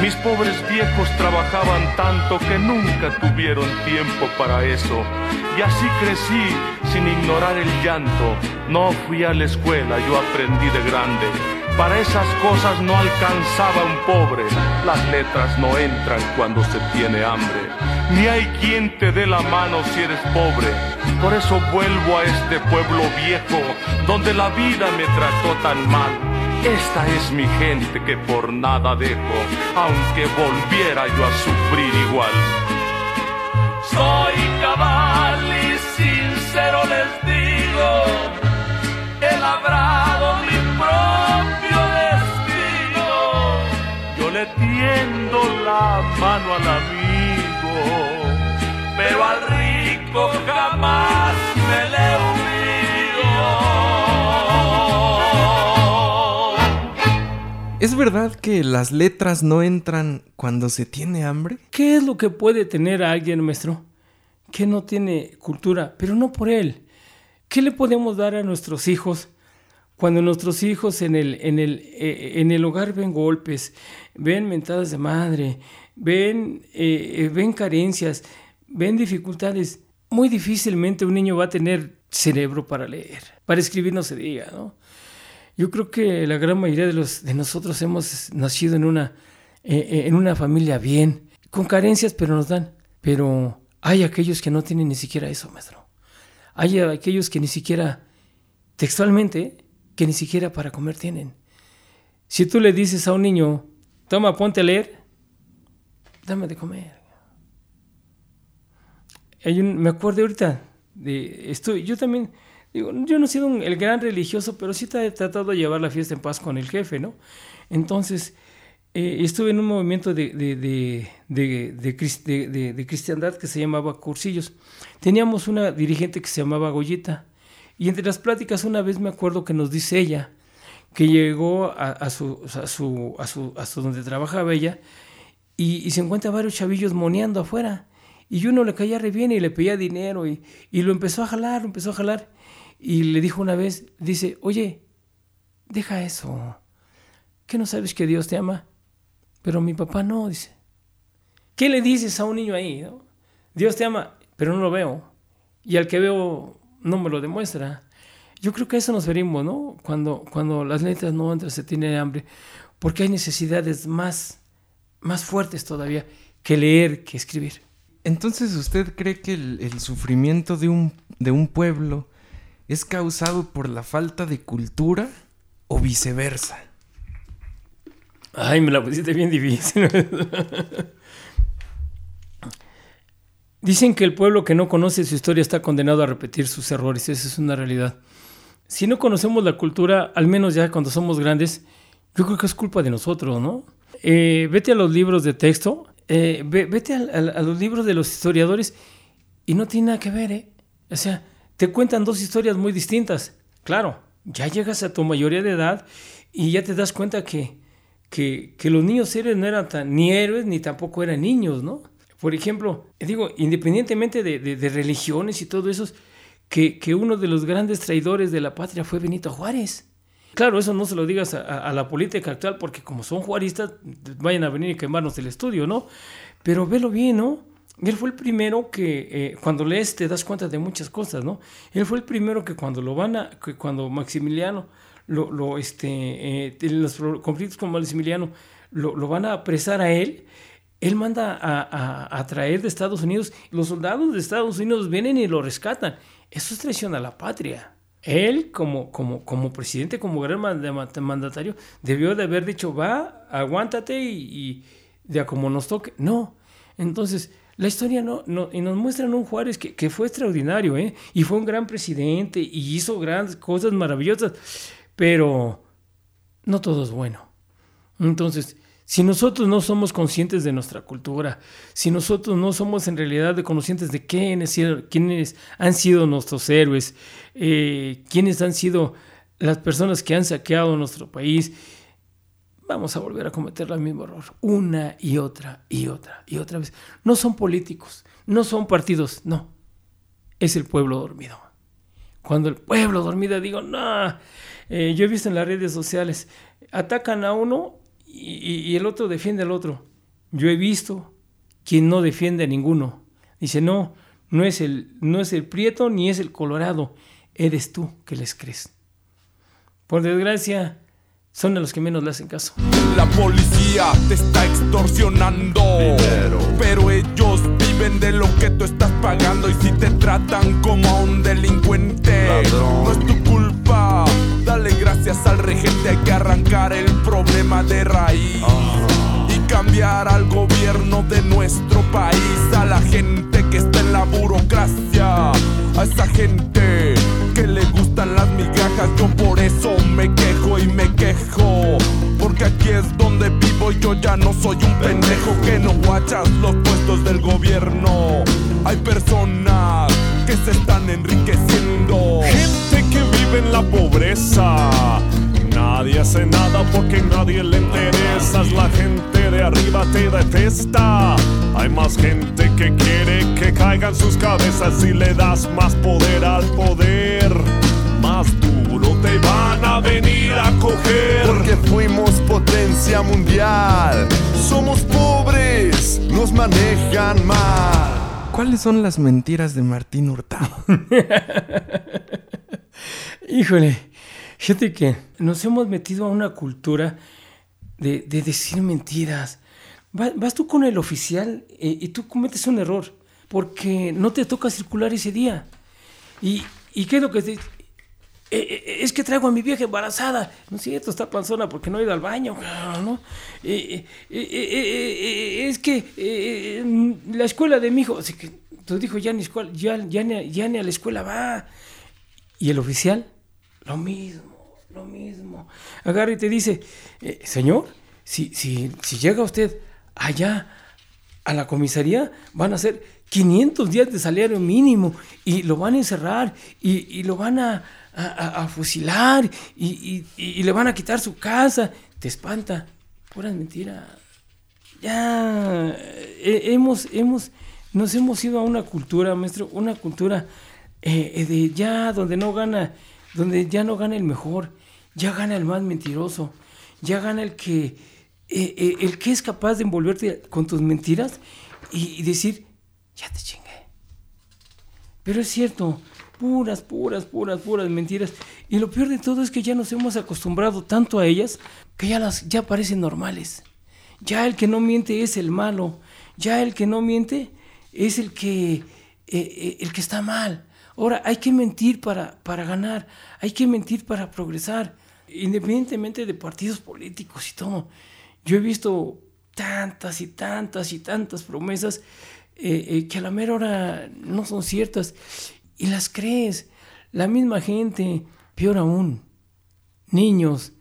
Mis pobres viejos trabajaban tanto que nunca tuvieron tiempo para eso. Y así crecí sin ignorar el llanto. No fui a la escuela, yo aprendí de grande. Para esas cosas no alcanzaba un pobre. Las letras no entran cuando se tiene hambre. Ni hay quien te dé la mano si eres pobre. Por eso vuelvo a este pueblo viejo, donde la vida me trató tan mal. Esta es mi gente que por nada dejo, aunque volviera yo a sufrir igual. Soy cabal y sincero les digo, he labrado mi propio destino. Yo le tiendo la mano al amigo, pero al rico jamás ¿Es verdad que las letras no entran cuando se tiene hambre? ¿Qué es lo que puede tener a alguien, maestro? Que no tiene cultura, pero no por él. ¿Qué le podemos dar a nuestros hijos cuando nuestros hijos en el, en el, eh, en el hogar ven golpes, ven mentadas de madre, ven, eh, eh, ven carencias, ven dificultades? Muy difícilmente un niño va a tener cerebro para leer. Para escribir no se diga, ¿no? Yo creo que la gran mayoría de, los, de nosotros hemos nacido en una, eh, eh, en una familia bien, con carencias, pero nos dan. Pero hay aquellos que no tienen ni siquiera eso, maestro. Hay aquellos que ni siquiera, textualmente, que ni siquiera para comer tienen. Si tú le dices a un niño, toma, ponte a leer, dame de comer. Me acuerdo ahorita, de, estoy, yo también Digo, yo no he sido el gran religioso, pero sí he tratado de llevar la fiesta en paz con el jefe, ¿no? Entonces, eh, estuve en un movimiento de, de, de, de, cristiandad que se llamaba Cursillos. Teníamos una dirigente que se llamaba Goyita. Y entre las pláticas una vez me acuerdo que nos dice ella que llegó a, su, a, su, a, su, a su donde trabajaba ella y, se encuentra varios chavillos moneando afuera. Y uno le caía re bien y le pedía dinero y, y lo empezó a jalar, lo empezó a jalar. Y le dijo una vez, dice, oye, deja eso. ¿Qué no sabes que Dios te ama? Pero mi papá no, dice. ¿Qué le dices a un niño ahí? Dios te ama, pero no lo veo. Y al que veo no me lo demuestra. Yo creo que a eso nos verimos, ¿no? Cuando, cuando las letras no entran, se tiene hambre. Porque hay necesidades más, más fuertes todavía que leer, que escribir. Entonces, ¿usted cree que el, el sufrimiento de un, de un pueblo es causado por la falta de cultura o viceversa? Ay, me la pusiste bien difícil. Dicen que el pueblo que no conoce su historia está condenado a repetir sus errores. Esa es una realidad. Si no conocemos la cultura, al menos ya cuando somos grandes, yo creo que es culpa de nosotros, ¿no? Eh, vete a los libros de texto, eh, vete a, los libros de los historiadores y no tiene nada que ver, ¿eh? O sea, te cuentan dos historias muy distintas. Claro, ya llegas a tu mayoría de edad y ya te das cuenta que, que, los niños héroes no eran tan, ni héroes ni tampoco eran niños, ¿no? Por ejemplo, digo, independientemente de, religiones y todo eso, que, que, uno de los grandes traidores de la patria fue Benito Juárez. Claro, eso no se lo digas a, la política actual, porque como son juaristas, vayan a venir y quemarnos el estudio, ¿no? Pero velo bien, ¿no? Él fue el primero que, eh, cuando lees, te das cuenta de muchas cosas, ¿no? Él fue el primero que cuando lo van a, que cuando Maximiliano lo, este, eh, los conflictos con Maximiliano lo, lo, van a apresar a él, él manda a, a, traer de Estados Unidos, los soldados de Estados Unidos vienen y lo rescatan. Eso es traición a la patria. Él, como, como, como presidente, como gran mandatario, debió de haber dicho, va, aguántate y, ya como nos toque. No. Entonces, la historia no, no, y nos muestran un Juárez que, que, fue extraordinario, ¿eh? Y fue un gran presidente y hizo grandes cosas maravillosas pero no todo es bueno. Entonces, si nosotros no somos conscientes de nuestra cultura, si nosotros no somos en realidad conscientes de quiénes, quiénes han sido nuestros héroes, eh, quiénes han sido las personas que han saqueado nuestro país, vamos a volver a cometer el mismo error una y otra y otra y otra vez. No son políticos, no son partidos, no. Es el pueblo dormido. Cuando el pueblo dormido digo, no, eh, yo he visto en las redes sociales, atacan a uno y, el otro defiende al otro. Yo he visto quien no defiende a ninguno. Dice, no, no es el, no es el prieto ni es el colorado, eres tú que les crees. Por desgracia, son de los que menos le hacen caso. La policía te está extorsionando, pero ellos viven de lo que tú estás pagando y si te tratan como a un delincuente, no es tu culpa. Dale gracias al regente, hay que arrancar el problema de raíz. Y cambiar al gobierno de nuestro país, a la gente que está en la burocracia, a esa gente que le gustan las migajas, yo por eso me quejo y me quejo. Porque aquí es donde vivo y yo ya no soy un pendejo que no guachas los puestos del gobierno. Hay personas que se están enriqueciendo. Gente que vive en la pobreza. Nadie hace nada porque nadie le interesa. La gente de arriba te detesta. Hay más gente que quiere que caigan sus cabezas y le das más poder al poder. Más duro te van a venir a coger. Porque fuimos potencia mundial. Somos pobres, nos manejan mal. ¿Cuáles son las mentiras de Martín Hurtado? Híjole, fíjate que nos hemos metido a una cultura de, decir mentiras. Vas, tú con el oficial eh, y tú cometes un error porque no te toca circular ese día. ¿Y, y qué es lo que te, eh, eh, es que traigo a mi vieja embarazada. No es cierto, está panzona porque no ha ido al baño. ¿no? es que la escuela de mi hijo, así que tu hijo ya ni, escuela, ya, ya, ni, ya ni a la escuela va. Y el oficial, lo mismo, lo mismo. Agarra y te dice, señor, si, si, si llega usted allá a la comisaría, van a ser 500 días de salario mínimo y lo van a encerrar y, lo van a, fusilar y, le van a quitar su casa. Te espanta. Pura mentira. Ya eh, hemos, hemos, nos hemos ido a una cultura, maestro, una cultura eh, de ya donde no gana, donde ya no gana el mejor, ya gana el más mentiroso, ya gana el que, eh, el que es capaz de envolverte con tus mentiras y decir, ya te chingué. Pero es cierto, puras, puras, puras, puras mentiras. Y lo peor de todo es que ya nos hemos acostumbrado tanto a ellas que ya las ya parecen normales. Ya el que no miente es el malo. Ya el que no miente es el que, eh, eh, el que está mal. Ahora, hay que mentir para, para ganar, hay que mentir para progresar, independientemente de partidos políticos y todo. Yo he visto tantas y tantas y tantas promesas eh, eh, que a la mera hora no son ciertas y las crees. La misma gente, peor aún, niños,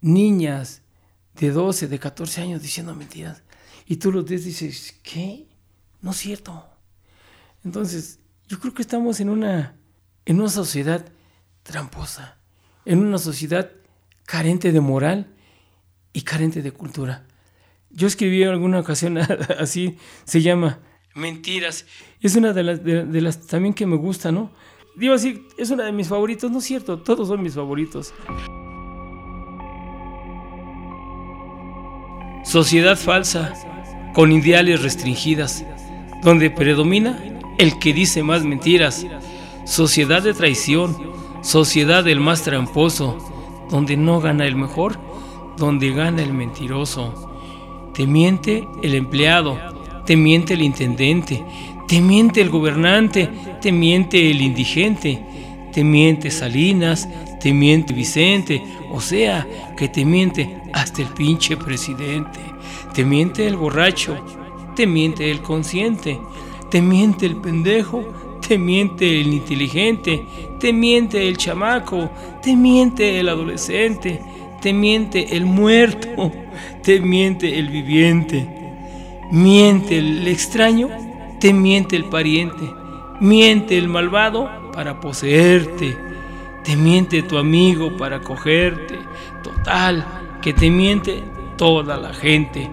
niñas de 12, de 14 años diciendo mentiras. Y tú los ves dices, ¿qué? No es cierto. Entonces, yo creo que estamos en una, en una sociedad tramposa, en una sociedad carente de moral y carente de cultura. Yo escribí en alguna ocasión así, se llama Mentiras. Es una de las, de, las también que me gusta, ¿no? Digo así, es una de mis favoritos, no es cierto, todos son mis favoritos. Sociedad falsa, con ideales restringidas, donde predomina el que dice más mentiras. Sociedad de traición, sociedad del más tramposo, donde no gana el mejor, donde gana el mentiroso. Te miente el empleado, te miente el intendente, te miente el gobernante, te miente el indigente, te miente Salinas, te miente Vicente, o sea, que te miente hasta el pinche presidente, te miente el borracho, te miente el consciente, te miente el pendejo, te miente el inteligente, te miente el chamaco, te miente el adolescente, te miente el muerto, te miente el viviente, miente el extraño, te miente el pariente, miente el malvado para poseerte, te miente tu amigo para cogerte, total, que te miente toda la gente,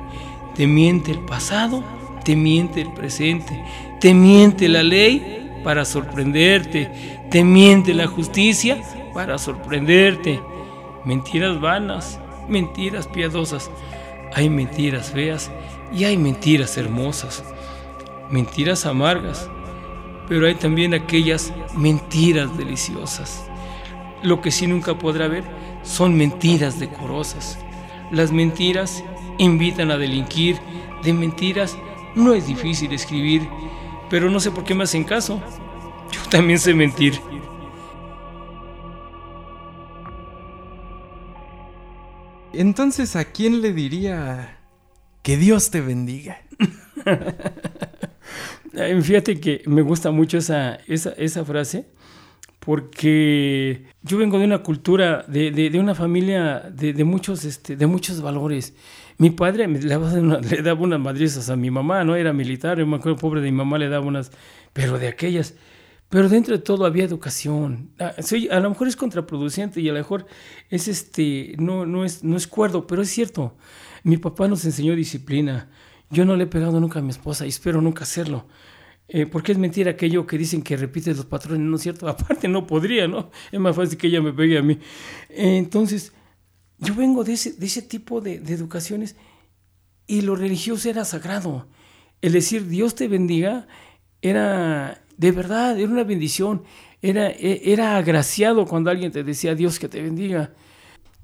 te miente el pasado, te miente el presente, te miente la ley para sorprenderte, te miente la justicia para sorprenderte mentiras vanas, mentiras piadosas. Hay mentiras feas y hay mentiras hermosas, mentiras amargas, pero hay también aquellas mentiras deliciosas. Lo que sí nunca podrá haber son mentiras decorosas. Las mentiras invitan a delinquir, de mentiras no es difícil escribir, pero no sé por qué me hacen caso. Yo también sé mentir. Entonces, ¿a quién le diría que Dios te bendiga? Fíjate que me gusta mucho esa, esa, frase porque yo vengo de una cultura, de, una familia de, muchos, este, de muchos valores. Mi padre daba, le daba unas madrizas a mi mamá, ¿no? Era militar, yo me acuerdo, pobre de mi mamá, le daba unas, pero de aquellas pero dentro de todo había educación. Ah, a, lo mejor es contraproducente y a lo mejor es este, no, no, es, no es cuerdo, pero es cierto. Mi papá nos enseñó disciplina. Yo no le he pegado nunca a mi esposa y espero nunca hacerlo. Eh, porque es mentira aquello que dicen que repite los patrones, ¿no es cierto? Aparte no podría, ¿no? Es más fácil que ella me pegue a mí. entonces, yo vengo de ese, de ese tipo de, de educaciones y lo religioso era sagrado. El decir Dios te bendiga era de verdad, era una bendición. Era, e, era agraciado cuando alguien te decía Dios que te bendiga.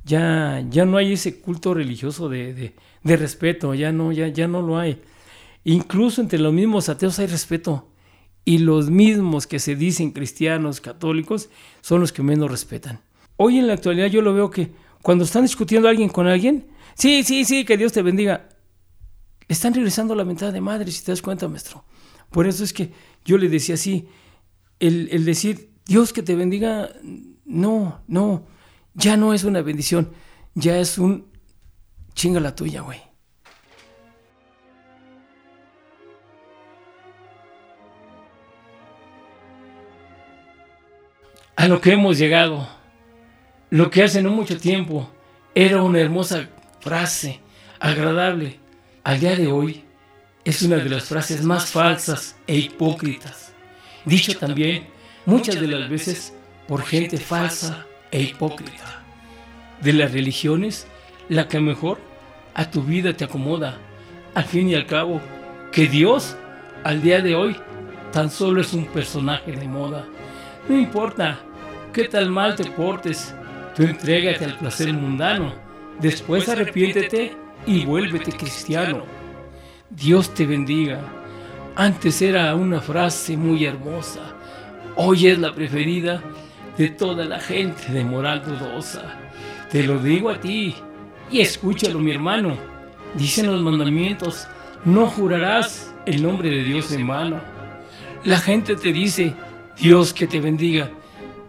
Ya, ya no hay ese culto religioso de, respeto, ya no, ya, ya no lo hay. Incluso entre los mismos ateos hay respeto. Y los mismos que se dicen cristianos, católicos, son los que menos respetan. Hoy en la actualidad yo lo veo que cuando están discutiendo alguien con alguien, sí, sí, sí, que Dios te bendiga, están regresando la mentada de madre, si te das cuenta, maestro. Por eso es que yo le decía así, el, decir, Dios que te bendiga, no, no, ya no es una bendición, ya es un chinga la tuya, güey. A lo que hemos llegado, lo que hace no mucho tiempo era una hermosa frase, agradable, al día de hoy es una de las frases más falsas e hipócritas. Dicho también muchas de las veces por gente falsa e hipócrita. De las religiones, la que mejor a tu vida te acomoda. Al fin y al cabo, que Dios, al día de hoy, tan solo es un personaje de moda. No importa qué tal mal te portes, tú entrégate al placer mundano. Después arrepiéntete y vuélvete cristiano. Dios te bendiga. Antes era una frase muy hermosa, hoy es la preferida de toda la gente de moral dudosa. Te lo digo a ti y escúchalo mi hermano. Dicen los mandamientos, no jurarás el nombre de Dios en mano. La gente te dice, Dios que te bendiga,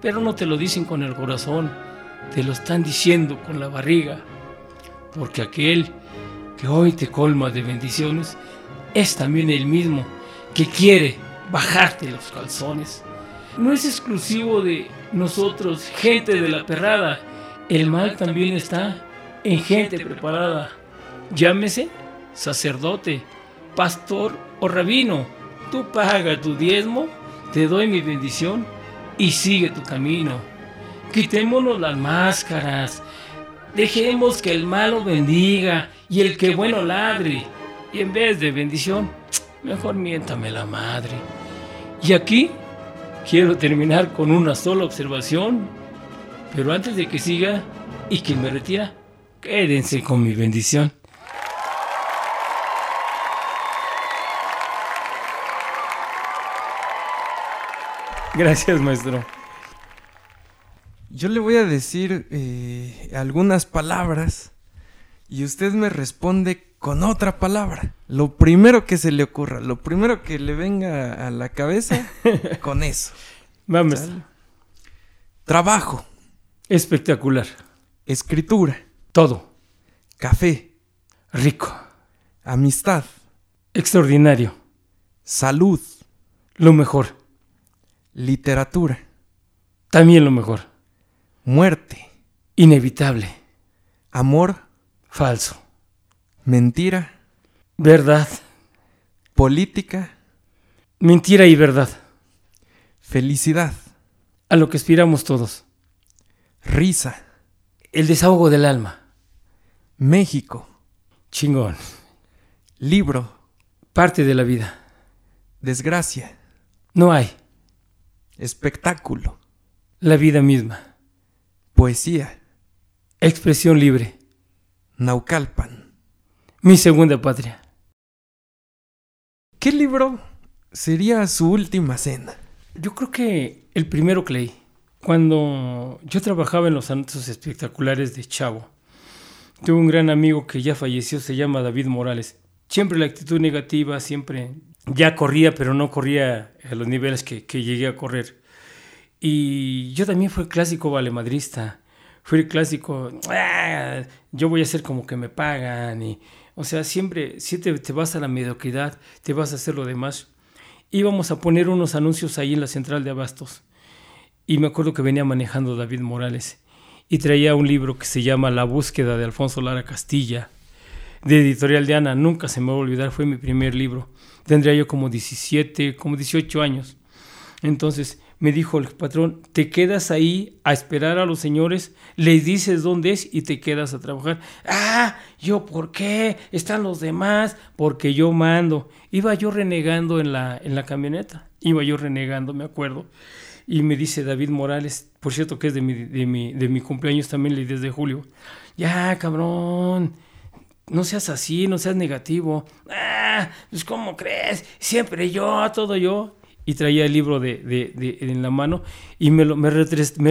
pero no te lo dicen con el corazón, te lo están diciendo con la barriga. Porque aquel que hoy te colma de bendiciones es también el mismo que quiere bajarte los calzones. No es exclusivo de nosotros, gente de la perrada. El mal también está en gente preparada. Llámese sacerdote, pastor o rabino. Tú paga tu diezmo, te doy mi bendición y sigue tu camino. Quitémonos las máscaras. Dejemos que el malo bendiga y el que bueno ladre. Y en vez de bendición, mejor miéntame la madre. Y aquí quiero terminar con una sola observación. Pero antes de que siga y que me retira, quédense con mi bendición. Gracias, maestro. Yo le voy a decir eh, algunas palabras y usted me responde con otra palabra. Lo primero que se le ocurra, lo primero que le venga a la cabeza, con eso. Vamos. Trabajo. Espectacular. Escritura. Todo. Café. Rico. Amistad. Extraordinario. Salud. Lo mejor. Literatura. También lo mejor. Muerte. Inevitable. Amor. Falso. Mentira. Verdad. Política. Mentira y verdad. Felicidad. A lo que aspiramos todos. Risa. El desahogo del alma. México. Chingón. Libro. Parte de la vida. Desgracia. No hay. Espectáculo. La vida misma. Poesía. Expresión libre. Naucalpan. Mi segunda patria. ¿Qué libro sería su última cena? Yo creo que el primero que leí. Cuando yo trabajaba en los anuncios espectaculares de Chavo, tuve un gran amigo que ya falleció, se llama David Morales. Siempre la actitud negativa, siempre ya corría, pero no corría a los niveles que, que llegué a correr. Y yo también fui clásico valemadrista. Fui clásico, "Ah, yo voy a hacer como que me pagan. Y, o sea, siempre, si te, te vas a la mediocridad, te vas a hacer lo demás. Íbamos a poner unos anuncios ahí en la central de Abastos. Y me acuerdo que venía manejando David Morales y traía un libro que se llama La búsqueda de Alfonso Lara Castilla, de editorial de Ana. Nunca se me va a olvidar, fue mi primer libro. Tendría yo como 17, como 18 años. Entonces me dijo el patrón, te quedas ahí a esperar a los señores, les dices dónde es y te quedas a trabajar. Ah, yo, ¿por qué? Están los demás, porque yo mando. Iba yo renegando en la, en la camioneta, iba yo renegando, me acuerdo. Y me dice David Morales, por cierto que es de mi, de mi, de mi cumpleaños también, el 10 de julio. Ya, cabrón, no seas así, no seas negativo. Ah, pues ¿cómo crees? Siempre yo, todo yo. Y traía el libro de, de, de- en la mano y me lo, me,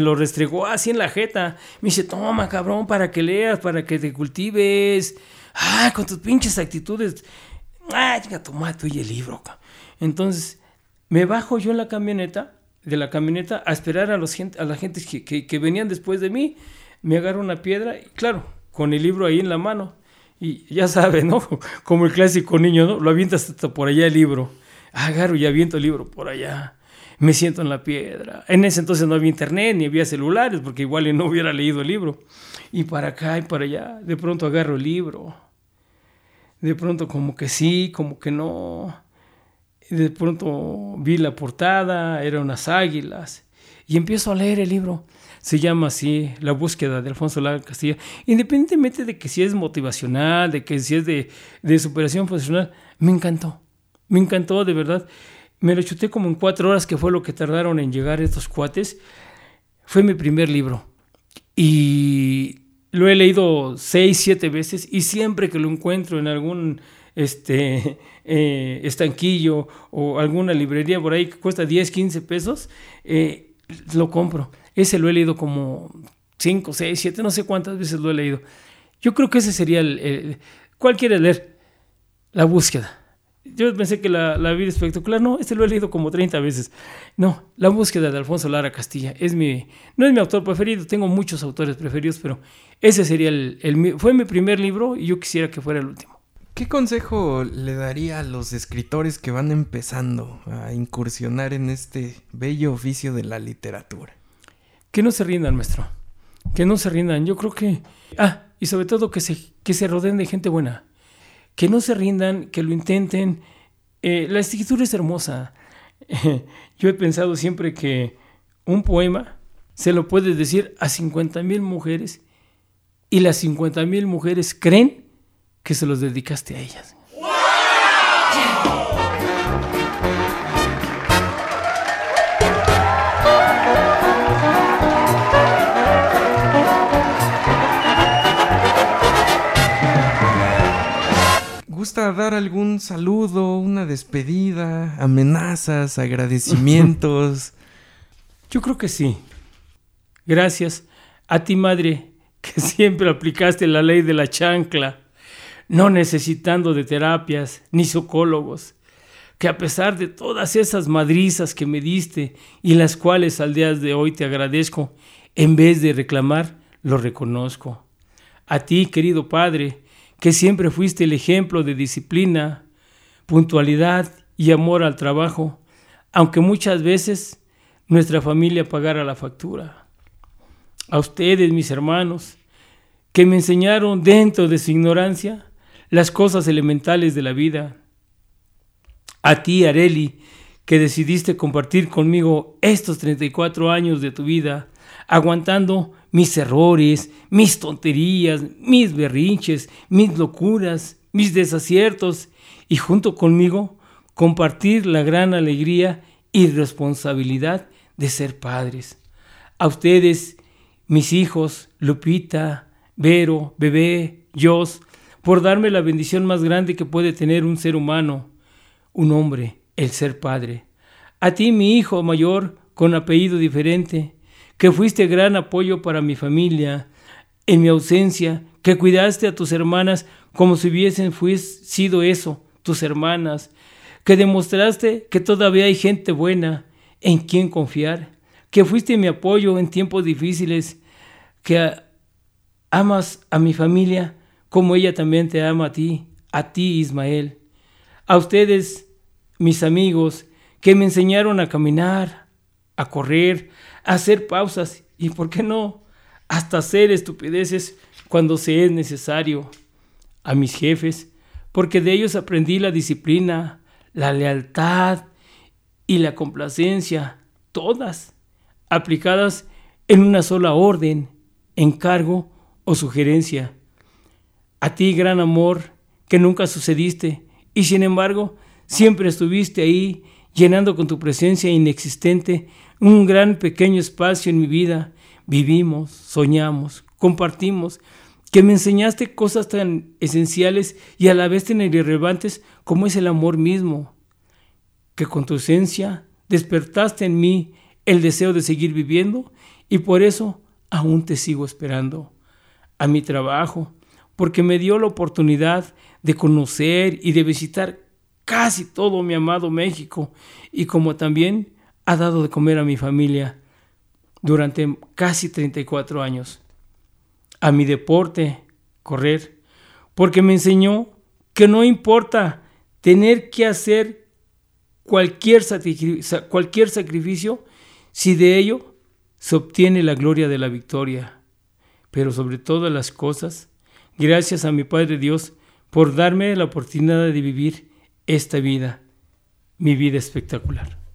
lo restregó así en la jeta. Me dice, toma, cabrón, para que leas, para que te cultives. Ah, con tus pinches actitudes. Ah, chica, toma tú y el libro. ca-". Entonces, me bajo yo en la camioneta, de la camioneta, a esperar a, los gente, a la gente que, que, venían después de mí. Me agarro una piedra y, claro, con el libro ahí en la mano. Y ya sabe, ¿no? Como el clásico niño, ¿no? Lo avientas hasta por allá el libro. Agarro y aviento el libro por allá. Me siento en la piedra. En ese entonces no había internet ni había celulares, porque igual no hubiera leído el libro. Y para acá y para allá. De pronto agarro el libro. De pronto como que sí, como que no. De pronto vi la portada, eran unas águilas. Y empiezo a leer el libro se llama así, La búsqueda de Alfonso Lara Castilla, independientemente de que si es motivacional, de que si es de, de superación profesional, me encantó, me encantó de verdad. Me lo chuté como en cuatro horas, que fue lo que tardaron en llegar estos cuates. Fue mi primer libro. Y lo he leído seis, siete veces y siempre que lo encuentro en algún este, eh, estanquillo o alguna librería por ahí que cuesta 10, 15 pesos, eh, lo compro. Ese lo he leído como 5, 6, 7, no sé cuántas veces lo he leído. Yo creo que ese sería el... ¿Cuál quieres leer? La búsqueda. Yo pensé que la, vida espectacular, no, este lo he leído como 30 veces. No, La búsqueda de Alfonso Lara Castilla es mi, no es mi autor preferido, tengo muchos autores preferidos, pero ese sería el, el, fue mi primer libro y yo quisiera que fuera el último. ¿Qué consejo le daría a los escritores que van empezando a incursionar en este bello oficio de la literatura? que no se rindan, maestro. Que no se rindan. Yo creo que... Ah, y sobre todo que se, que se rodeen de gente buena. Que no se rindan, que lo intenten. Eh, la escritura es hermosa. yo he pensado siempre que un poema se lo puedes decir a 50 mil mujeres y las 50 mil mujeres creen que se los dedicaste a ellas. Gusta dar algún saludo, una despedida, amenazas, agradecimientos? Yo creo que sí. Gracias a ti, madre, que siempre aplicaste la ley de la chancla, no necesitando de terapias ni psicólogos, que a pesar de todas esas madrizas que me diste y las cuales al día de hoy te agradezco, en vez de reclamar, lo reconozco. A ti, querido Padre, que siempre fuiste el ejemplo de disciplina, puntualidad y amor al trabajo, aunque muchas veces nuestra familia pagara la factura. A ustedes, mis hermanos, que me enseñaron dentro de su ignorancia las cosas elementales de la vida. A ti, Areli, que decidiste compartir conmigo estos 34 años de tu vida, aguantando mis errores, mis tonterías, mis berrinches, mis locuras, mis desaciertos y junto conmigo compartir la gran alegría y responsabilidad de ser padres. A ustedes, mis hijos, Lupita, Vero, Bebé, Jos, por darme la bendición más grande que puede tener un ser humano, un hombre, el ser padre. A ti, mi hijo mayor, con apellido diferente, que fuiste gran apoyo para mi familia en mi ausencia, que cuidaste a tus hermanas como si hubiesen sido eso, tus hermanas, que demostraste que todavía hay gente buena en quien confiar, que fuiste mi apoyo en tiempos difíciles, que amas a mi familia como ella también te ama a ti, a ti Ismael, a ustedes, mis amigos, que me enseñaron a caminar, a correr, hacer pausas y, ¿por qué no?, hasta hacer estupideces cuando se es necesario. A mis jefes, porque de ellos aprendí la disciplina, la lealtad y la complacencia, todas aplicadas en una sola orden, encargo o sugerencia. A ti, gran amor, que nunca sucediste y sin embargo siempre estuviste ahí llenando con tu presencia inexistente un gran pequeño espacio en mi vida. Vivimos, soñamos, compartimos, que me enseñaste cosas tan esenciales y a la vez tan irrelevantes como es el amor mismo, que con tu esencia despertaste en mí el deseo de seguir viviendo y por eso aún te sigo esperando. A mi trabajo, porque me dio la oportunidad de conocer y de visitar casi todo mi amado México y como también ha dado de comer a mi familia durante casi 34 años. A mi deporte, correr, porque me enseñó que no importa tener que hacer cualquier, cualquier sacrificio si de ello se obtiene la gloria de la victoria. Pero sobre todas las cosas, gracias a mi Padre Dios por darme la oportunidad de vivir esta vida, mi vida espectacular.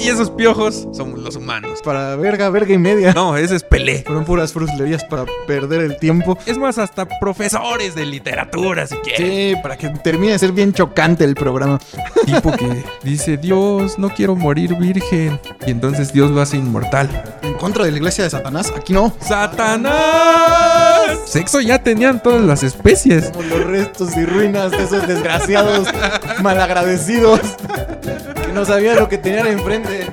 Y esos piojos somos los humanos. Para verga, verga y media. No, ese es Pelé. Fueron puras fruslerías para perder el tiempo. Es más, hasta profesores de literatura, si quieres. Sí, para que termine de ser bien chocante el programa. Tipo que dice, Dios, no quiero morir virgen. Y entonces Dios lo hace inmortal. En contra de la iglesia de Satanás, aquí no. ¡Satanás! Sexo ya tenían todas las especies. Como los restos y ruinas de esos desgraciados malagradecidos no sabían lo que tenían enfrente.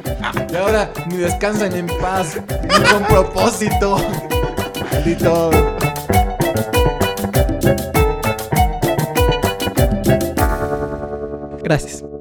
Y ahora ni descansan en paz, ni con propósito. Maldito. Gracias.